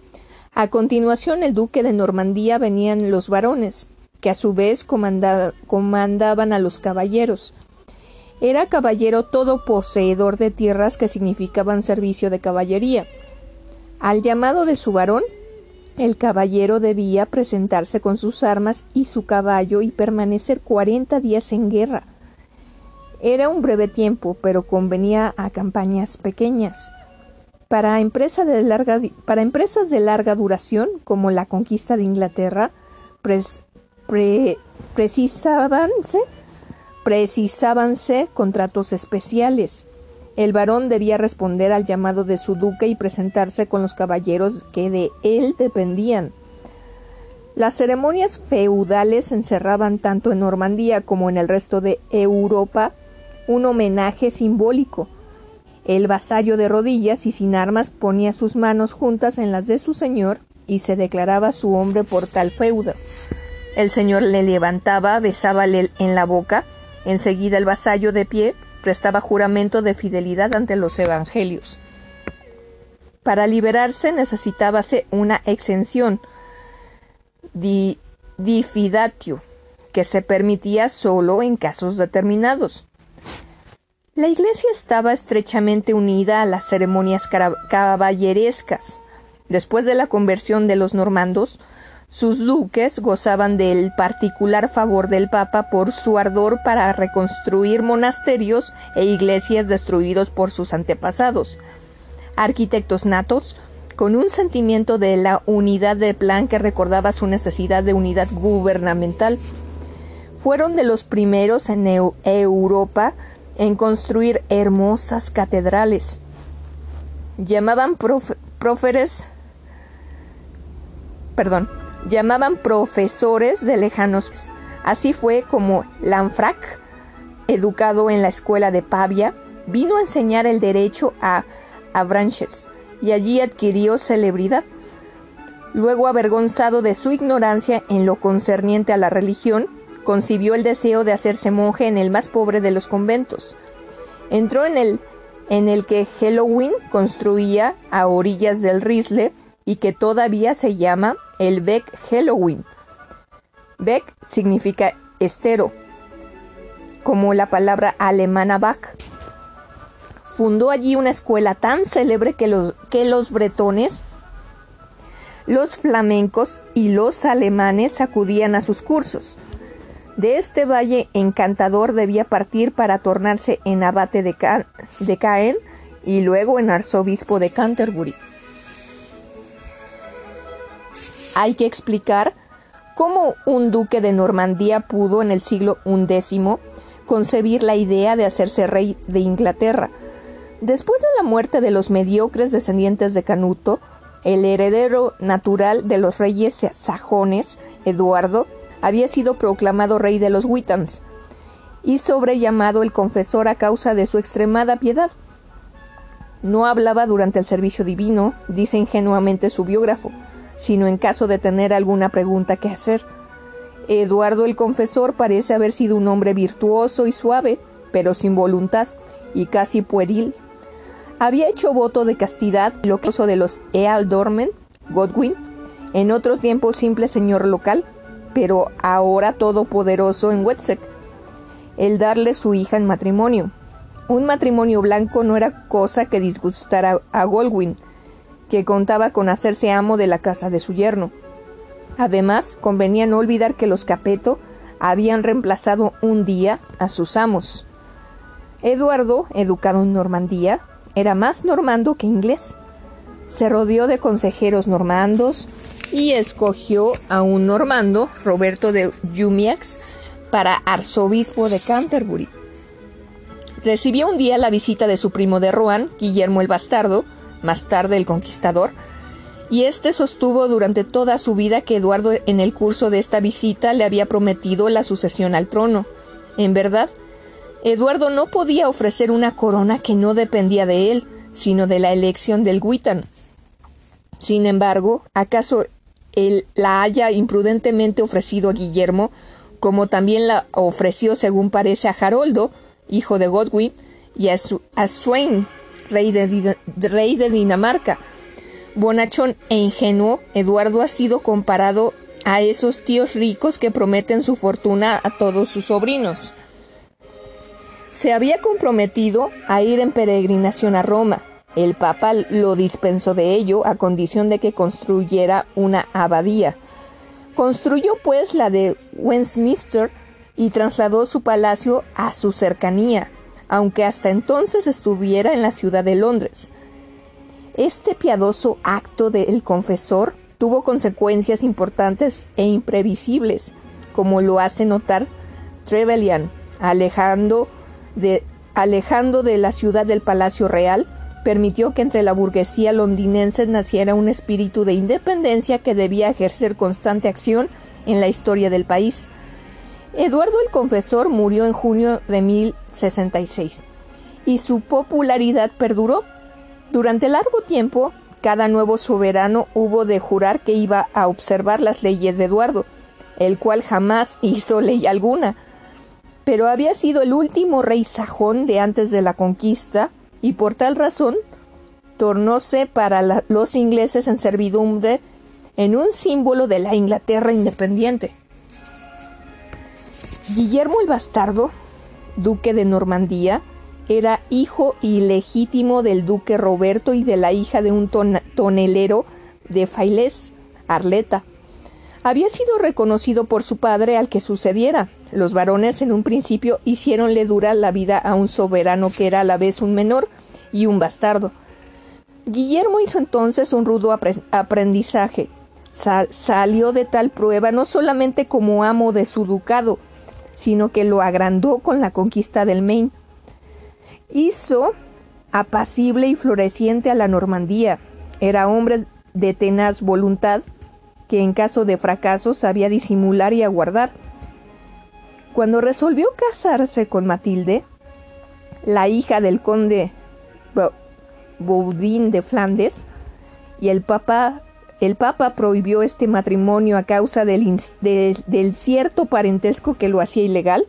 a continuación el duque de Normandía venían los varones, que a su vez comandaban a los caballeros. Era caballero todo poseedor de tierras que significaban servicio de caballería. Al llamado de su varón, el caballero debía presentarse con sus armas y su caballo y permanecer cuarenta días en guerra, Era un breve tiempo, pero convenía a campañas pequeñas. Para, de larga, para empresas de larga duración, como la conquista de Inglaterra, precisábanse, contratos especiales. El varón debía responder al llamado de su duque y presentarse con los caballeros que de él dependían. Las ceremonias feudales encerraban tanto en Normandía como en el resto de Europa un homenaje simbólico. El vasallo de rodillas y sin armas ponía sus manos juntas en las de su señor y se declaraba su hombre por tal feudo. El señor le levantaba, besábale en la boca, enseguida el vasallo de pie prestaba juramento de fidelidad ante los evangelios. Para liberarse necesitábase una exención, di, fidatio, que se permitía solo en casos determinados. La Iglesia estaba estrechamente unida a las ceremonias caballerescas. Después de la conversión de los normandos, sus duques gozaban del particular favor del Papa por su ardor para reconstruir monasterios e iglesias destruidos por sus antepasados. Arquitectos natos, con un sentimiento de la unidad de plan que recordaba su necesidad de unidad gubernamental, fueron de los primeros en Europa en construir hermosas catedrales. Llamaban próferes, perdón, llamaban profesores de lejanos. Así fue como Lanfrac, educado en la escuela de Pavia, vino a enseñar el derecho a Avranches y allí adquirió celebridad. Luego, avergonzado de su ignorancia en lo concerniente a la religión, concibió el deseo de hacerse monje en el más pobre de los conventos. Entró en el en el que Halloween construía a orillas del Risle y que todavía se llama el Beck Halloween. Beck significa estero, como la palabra alemana Bach. Fundó allí una escuela tan célebre que los, que los bretones, los flamencos y los alemanes acudían a sus cursos. De este valle encantador debía partir para tornarse en abate de, de Caen y luego en arzobispo de Canterbury. Hay que explicar cómo un duque de Normandía pudo en el siglo XI concebir la idea de hacerse rey de Inglaterra. Después de la muerte de los mediocres descendientes de Canuto, el heredero natural de los reyes sajones, Eduardo, había sido proclamado rey de los Wittans y sobrellamado el confesor a causa de su extremada piedad. No hablaba durante el servicio divino, dice ingenuamente su biógrafo, sino en caso de tener alguna pregunta que hacer. Eduardo el Confesor parece haber sido un hombre virtuoso y suave, pero sin voluntad y casi pueril. Había hecho voto de castidad, lo que de los Ealdormen, Godwin, en otro tiempo simple señor local, pero ahora todopoderoso en Wessex, el darle su hija en matrimonio. Un matrimonio blanco no era cosa que disgustara a Godwin, que contaba con hacerse amo de la casa de su yerno. Además, convenía no olvidar que los Capeto habían reemplazado un día a sus amos. Eduardo, educado en Normandía, era más normando que inglés. Se rodeó de consejeros normandos y escogió a un normando, Roberto de Jumiax, para arzobispo de Canterbury. Recibió un día la visita de su primo de Rohan, Guillermo el Bastardo, más tarde el conquistador, y este sostuvo durante toda su vida que Eduardo en el curso de esta visita le había prometido la sucesión al trono. En verdad, Eduardo no podía ofrecer una corona que no dependía de él, sino de la elección del Witan. Sin embargo, ¿acaso él la haya imprudentemente ofrecido a Guillermo, como también la ofreció, según parece, a Haroldo, hijo de Godwin, y a, a Swain, rey de, Dinamarca. Bonachón e ingenuo, Eduardo ha sido comparado a esos tíos ricos que prometen su fortuna a todos sus sobrinos. Se había comprometido a ir en peregrinación a Roma. El Papa lo dispensó de ello a condición de que construyera una abadía. Construyó pues la de Westminster y trasladó su palacio a su cercanía. Aunque hasta entonces estuviera en la ciudad de Londres. Este piadoso acto del confesor tuvo consecuencias importantes e imprevisibles, como lo hace notar Trevelyan, alejando de, alejando de la ciudad del Palacio Real, permitió que entre la burguesía londinense naciera un espíritu de independencia que debía ejercer constante acción en la historia del país. Eduardo el Confesor murió en junio de 1066 y su popularidad perduró. Durante largo tiempo, cada nuevo soberano hubo de jurar que iba a observar las leyes de Eduardo, el cual jamás hizo ley alguna. Pero había sido el último rey sajón de antes de la conquista, y por tal razón tornóse para los ingleses en servidumbre en un símbolo de la Inglaterra independiente. Guillermo el Bastardo, duque de Normandía, era hijo ilegítimo del duque Roberto y de la hija de un tonelero de Failés, Arleta. Había sido reconocido por su padre al que sucediera. Los varones en un principio hicieronle dura la vida a un soberano que era a la vez un menor y un bastardo. Guillermo hizo entonces un rudo aprendizaje. salió de tal prueba no solamente como amo de su ducado, sino que lo agrandó con la conquista del Maine hizo apacible y floreciente a la Normandía. Era hombre de tenaz voluntad que en caso de fracaso sabía disimular y aguardar. Cuando resolvió casarse con Matilde, la hija del conde Baudin de Flandes, y el papa, el papa prohibió este matrimonio a causa del, cierto parentesco que lo hacía ilegal,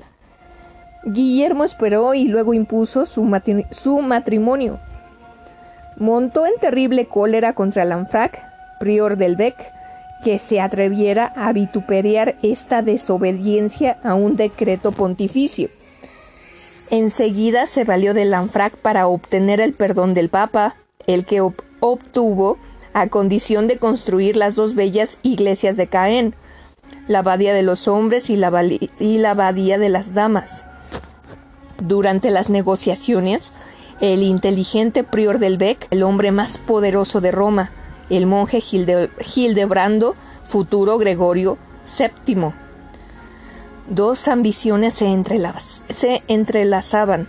Guillermo esperó y luego impuso su, matrimonio. Montó en terrible cólera contra Lanfrac, prior del Bec, que se atreviera a vituperiar esta desobediencia a un decreto pontificio. Enseguida se valió de Lanfrac para obtener el perdón del Papa, el que obtuvo a condición de construir las dos bellas iglesias de Caen, la abadía de los hombres y la, y abadía de las damas. Durante las negociaciones, el inteligente prior del Bec, el hombre más poderoso de Roma, el monje Gildebrando, futuro Gregorio VII. Dos ambiciones se entrelazaban.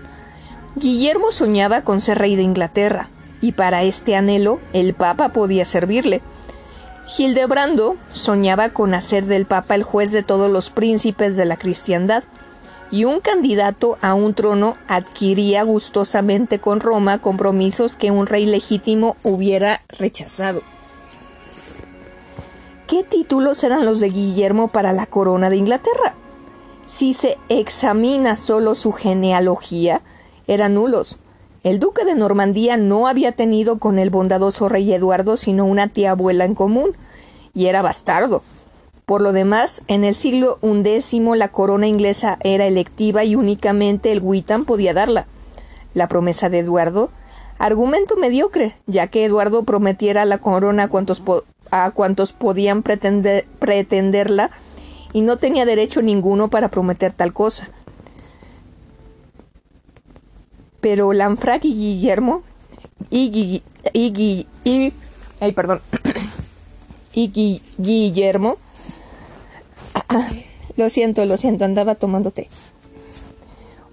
Guillermo soñaba con ser rey de Inglaterra, y para este anhelo el Papa podía servirle. Gildebrando soñaba con hacer del Papa el juez de todos los príncipes de la cristiandad, y un candidato a un trono adquiría gustosamente con Roma compromisos que un rey legítimo hubiera rechazado. ¿Qué títulos eran los de Guillermo para la corona de Inglaterra? Si se examina solo su genealogía, eran nulos. El duque de Normandía no había tenido con el bondadoso rey Eduardo sino una tía abuela en común, y era bastardo. Por lo demás, en el siglo XI la corona inglesa era electiva y únicamente el Witan podía darla. La promesa de Eduardo, argumento mediocre, ya que Eduardo prometiera la corona a cuantos, a cuantos podían pretenderla y no tenía derecho ninguno para prometer tal cosa. Pero Lanfrac y Guillermo y, y, y, ay, perdón, y Guillermo lo siento, lo siento, andaba tomando té.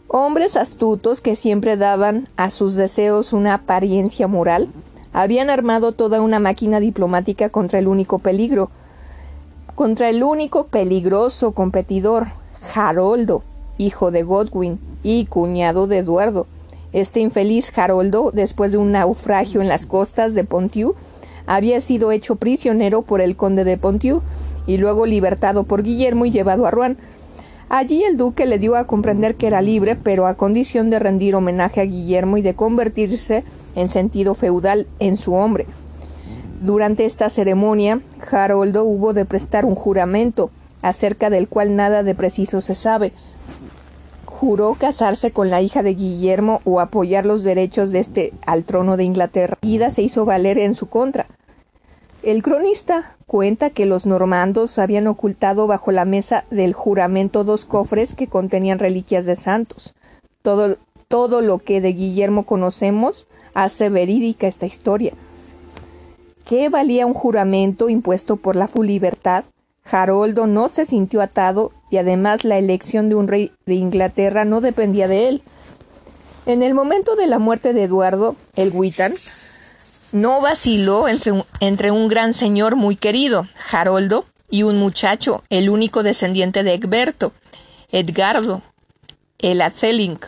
Hombres astutos que siempre daban a sus deseos una apariencia moral, habían armado toda una máquina diplomática contra el único peligro, contra el único peligroso competidor, Haroldo, hijo de Godwin y cuñado de Eduardo. Este infeliz Haroldo, después de un naufragio en las costas de Ponthieu, había sido hecho prisionero por el conde de Ponthieu y luego libertado por Guillermo y llevado a Rouen. Allí el duque le dio a comprender que era libre, pero a condición de rendir homenaje a Guillermo y de convertirse en sentido feudal en su hombre. Durante esta ceremonia, Haroldo hubo de prestar un juramento, acerca del cual nada de preciso se sabe. Juró casarse con la hija de Guillermo o apoyar los derechos de este al trono de Inglaterra. Ida se hizo valer en su contra. El cronista cuenta que los normandos habían ocultado bajo la mesa del juramento dos cofres que contenían reliquias de santos. Todo, todo lo que de Guillermo conocemos hace verídica esta historia. ¿Qué valía un juramento impuesto por la libertad? Haroldo no se sintió atado y además la elección de un rey de Inglaterra no dependía de él. En el momento de la muerte de Eduardo, el Witan, no vaciló entre un, entre un gran señor muy querido, Haroldo, y un muchacho, el único descendiente de Egberto, Edgardo, el Atheling.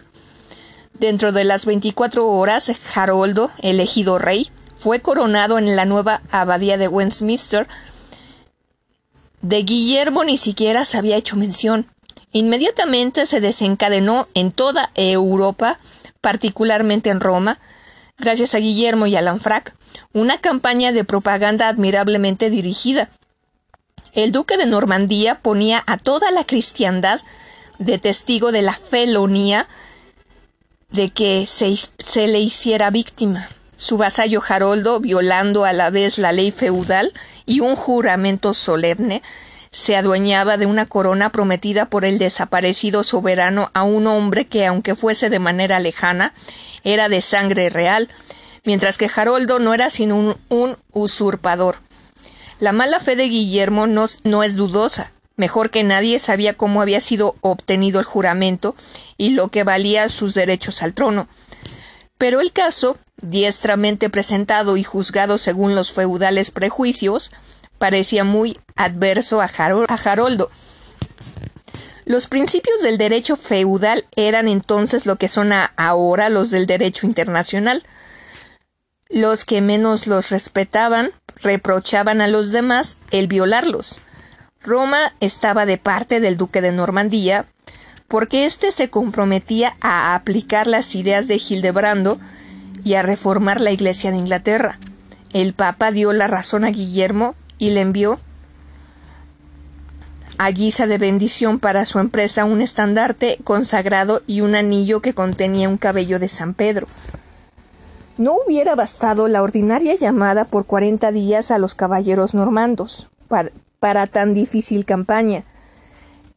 Dentro de las 24 horas, Haroldo, elegido rey, fue coronado en la nueva abadía de Westminster. De Guillermo ni siquiera se había hecho mención. Inmediatamente se desencadenó en toda Europa, particularmente en Roma, gracias a Guillermo y a Lanfrac, una campaña de propaganda admirablemente dirigida. El duque de Normandía ponía a toda la cristiandad de testigo de la felonía de que se, se le hiciera víctima. Su vasallo Haroldo, violando a la vez la ley feudal y un juramento solemne, se adueñaba de una corona prometida por el desaparecido soberano a un hombre que, aunque fuese de manera lejana, era de sangre real, mientras que Haroldo no era sino un, usurpador. La mala fe de Guillermo no, no es dudosa. Mejor que nadie sabía cómo había sido obtenido el juramento y lo que valía sus derechos al trono. Pero el caso, diestramente presentado y juzgado según los feudales prejuicios, parecía muy adverso a, Haroldo. Los principios del derecho feudal eran entonces lo que son ahora los del derecho internacional. Los que menos los respetaban reprochaban a los demás el violarlos. Roma estaba de parte del duque de Normandía, porque éste se comprometía a aplicar las ideas de Hildebrando y a reformar la Iglesia de Inglaterra. El Papa dio la razón a Guillermo y le envió a guisa de bendición para su empresa un estandarte consagrado y un anillo que contenía un cabello de San Pedro. No hubiera bastado la ordinaria llamada por cuarenta días a los caballeros normandos para tan difícil campaña.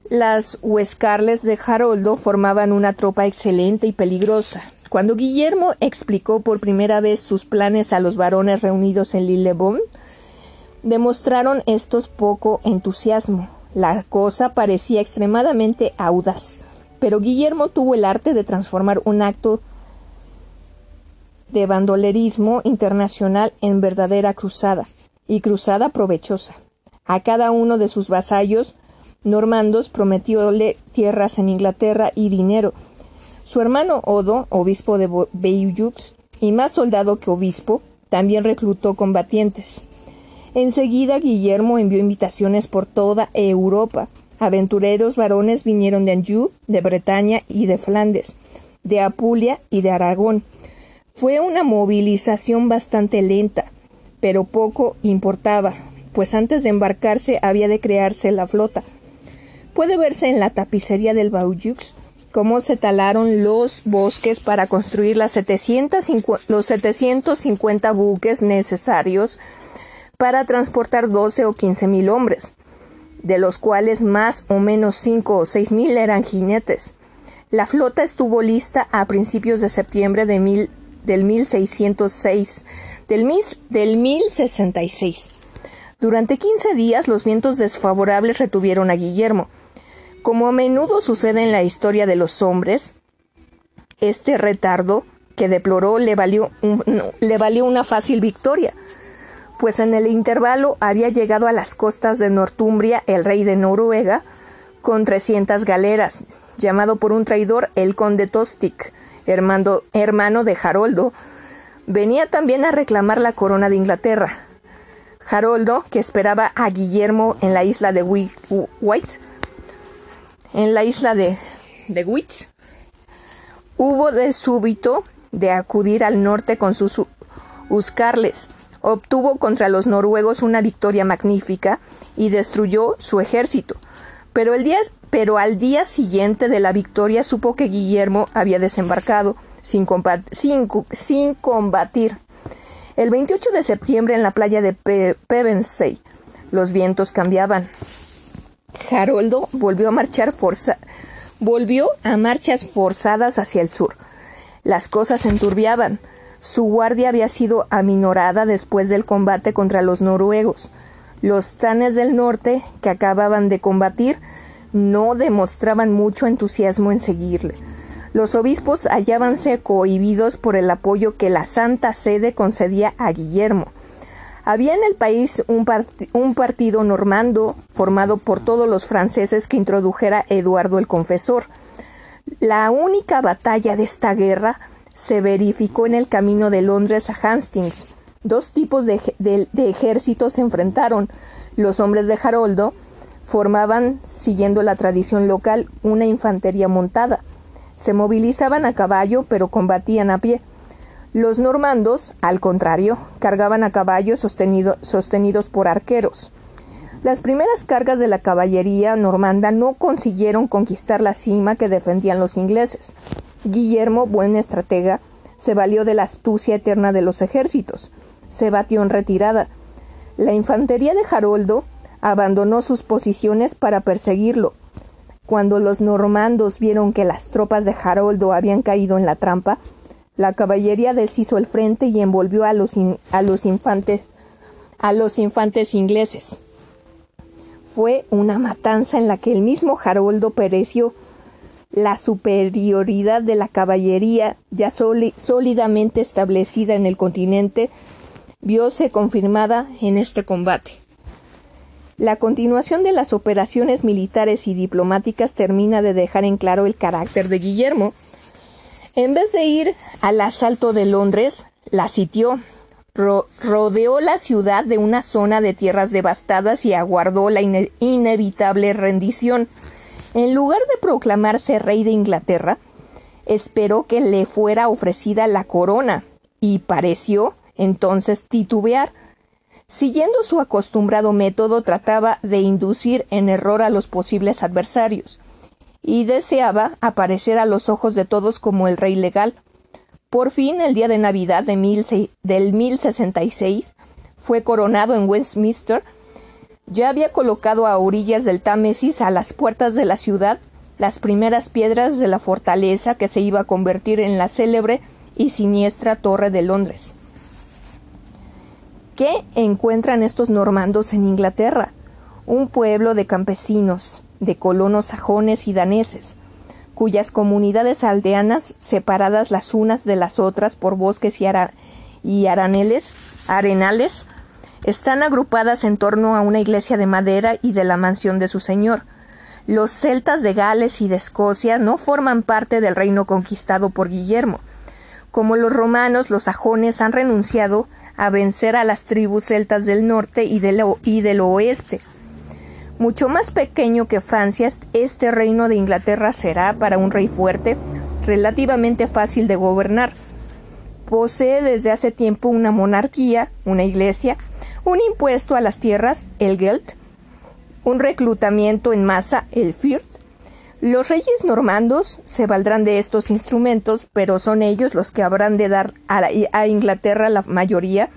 Las Huescarles de Haroldo formaban una tropa excelente y peligrosa. Cuando Guillermo explicó por primera vez sus planes a los varones reunidos en Lillebon, demostraron estos poco entusiasmo. La cosa parecía extremadamente audaz, pero Guillermo tuvo el arte de transformar un acto de bandolerismo internacional en verdadera cruzada, y cruzada provechosa. A cada uno de sus vasallos normandos prometióle tierras en Inglaterra y dinero. Su hermano Odo, obispo de Bayeux, y más soldado que obispo, también reclutó combatientes. Enseguida Guillermo envió invitaciones por toda Europa. Aventureros varones vinieron de Anjou, de Bretaña y de Flandes, de Apulia y de Aragón. Fue una movilización bastante lenta, pero poco importaba, pues antes de embarcarse había de crearse la flota. Puede verse en la tapicería del Baujux cómo se talaron los bosques para construir los 750 buques necesarios para transportar 12 o 15 mil hombres, de los cuales más o menos 5 o 6 mil eran jinetes. La flota estuvo lista a principios de septiembre de del 1606, del, mil, del 1066. Durante quince días los vientos desfavorables retuvieron a Guillermo. Como a menudo sucede en la historia de los hombres, este retardo que deploró le valió, le valió una fácil victoria, pues en el intervalo había llegado a las costas de Northumbria el rey de Noruega con trescientas galeras, llamado por un traidor el conde Tostig, hermano, hermano de Haroldo, venía también a reclamar la corona de Inglaterra. Haroldo, que esperaba a Guillermo en la isla de White, en la isla de, de hubo de súbito de acudir al norte con sus Uscarles. Obtuvo contra los noruegos una victoria magnífica y destruyó su ejército. Pero, el día, pero al día siguiente de la victoria supo que Guillermo había desembarcado sin, sin combatir. El 28 de septiembre en la playa de Pevensey los vientos cambiaban. Haroldo volvió a marchar volvió a marchas forzadas hacia el sur. Las cosas se enturbiaban. Su guardia había sido aminorada después del combate contra los noruegos. Los tanes del norte, que acababan de combatir, no demostraban mucho entusiasmo en seguirle. Los obispos hallábanse cohibidos por el apoyo que la Santa Sede concedía a Guillermo. Había en el país un, partido normando formado por todos los franceses que introdujera Eduardo el Confesor. La única batalla de esta guerra se verificó en el camino de Londres a Hastings. Dos tipos de, de ejércitos se enfrentaron. Los hombres de Haroldo formaban, siguiendo la tradición local, una infantería montada. Se movilizaban a caballo, pero combatían a pie. Los normandos, al contrario, cargaban a caballo sostenidos por arqueros. Las primeras cargas de la caballería normanda no consiguieron conquistar la cima que defendían los ingleses. Guillermo, buen estratega, se valió de la astucia eterna de los ejércitos. Se batió en retirada. La infantería de Haroldo abandonó sus posiciones para perseguirlo. Cuando los normandos vieron que las tropas de Haroldo habían caído en la trampa, la caballería deshizo el frente y envolvió a los, a los infantes a los infantes ingleses. Fue una matanza en la que el mismo Haroldo pereció. La superioridad de la caballería, ya sólidamente establecida en el continente, vióse confirmada en este combate. La continuación de las operaciones militares y diplomáticas termina de dejar en claro el carácter de Guillermo. En vez de ir al asalto de Londres, la sitió, rodeó la ciudad de una zona de tierras devastadas y aguardó la inevitable rendición. En lugar de proclamarse rey de Inglaterra, esperó que le fuera ofrecida la corona y pareció entonces titubear. Siguiendo su acostumbrado método, trataba de inducir en error a los posibles adversarios, y deseaba aparecer a los ojos de todos como el rey legal. Por fin, el día de Navidad de mil del 1066, fue coronado en Westminster. Ya había colocado a orillas del Támesis, a las puertas de la ciudad, las primeras piedras de la fortaleza que se iba a convertir en la célebre y siniestra Torre de Londres. ¿Qué encuentran estos normandos en Inglaterra? Un pueblo de campesinos, de colonos sajones y daneses, cuyas comunidades aldeanas, separadas las unas de las otras por bosques y, arenales, están agrupadas en torno a una iglesia de madera y de la mansión de su señor. Los celtas de Gales y de Escocia no forman parte del reino conquistado por Guillermo. Como los romanos, los sajones han renunciado a vencer a las tribus celtas del norte y del oeste. Mucho más pequeño que Francia, este reino de Inglaterra será, para un rey fuerte, relativamente fácil de gobernar. Posee desde hace tiempo una monarquía, una iglesia, un impuesto a las tierras, el Geld, un reclutamiento en masa, el Firth, los reyes normandos se valdrán de estos instrumentos, pero son ellos los que habrán de dar a, Inglaterra la mayoría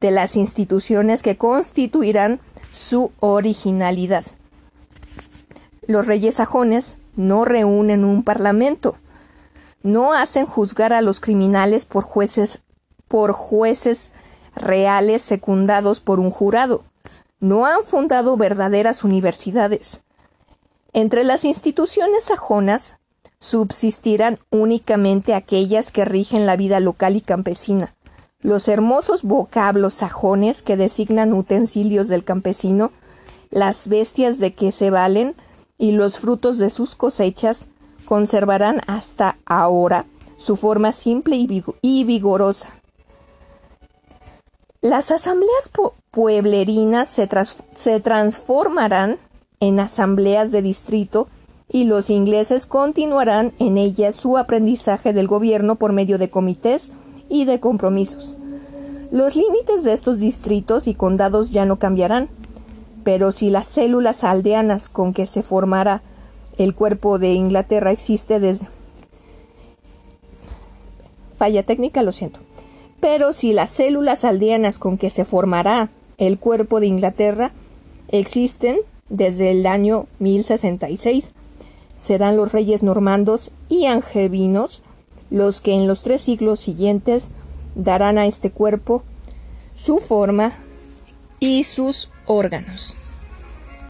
de las instituciones que constituirán su originalidad. Los reyes sajones no reúnen un parlamento, no hacen juzgar a los criminales por jueces por jueces reales secundados por un jurado, no han fundado verdaderas universidades, entre las instituciones sajonas subsistirán únicamente aquellas que rigen la vida local y campesina. Los hermosos vocablos sajones que designan utensilios del campesino, las bestias de que se valen y los frutos de sus cosechas conservarán hasta ahora su forma simple y, vigorosa. Las asambleas pueblerinas se, se transformarán en asambleas de distrito y los ingleses continuarán en ellas su aprendizaje del gobierno por medio de comités y de compromisos. Los límites de estos distritos y condados ya no cambiarán, pero si las células aldeanas con que se formará el cuerpo de Inglaterra existe desde falla técnica, lo siento. Pero si las células aldeanas con que se formará el cuerpo de Inglaterra existen desde el año 1066. Serán los reyes normandos y angevinos los que en los tres siglos siguientes darán a este cuerpo su forma y sus órganos.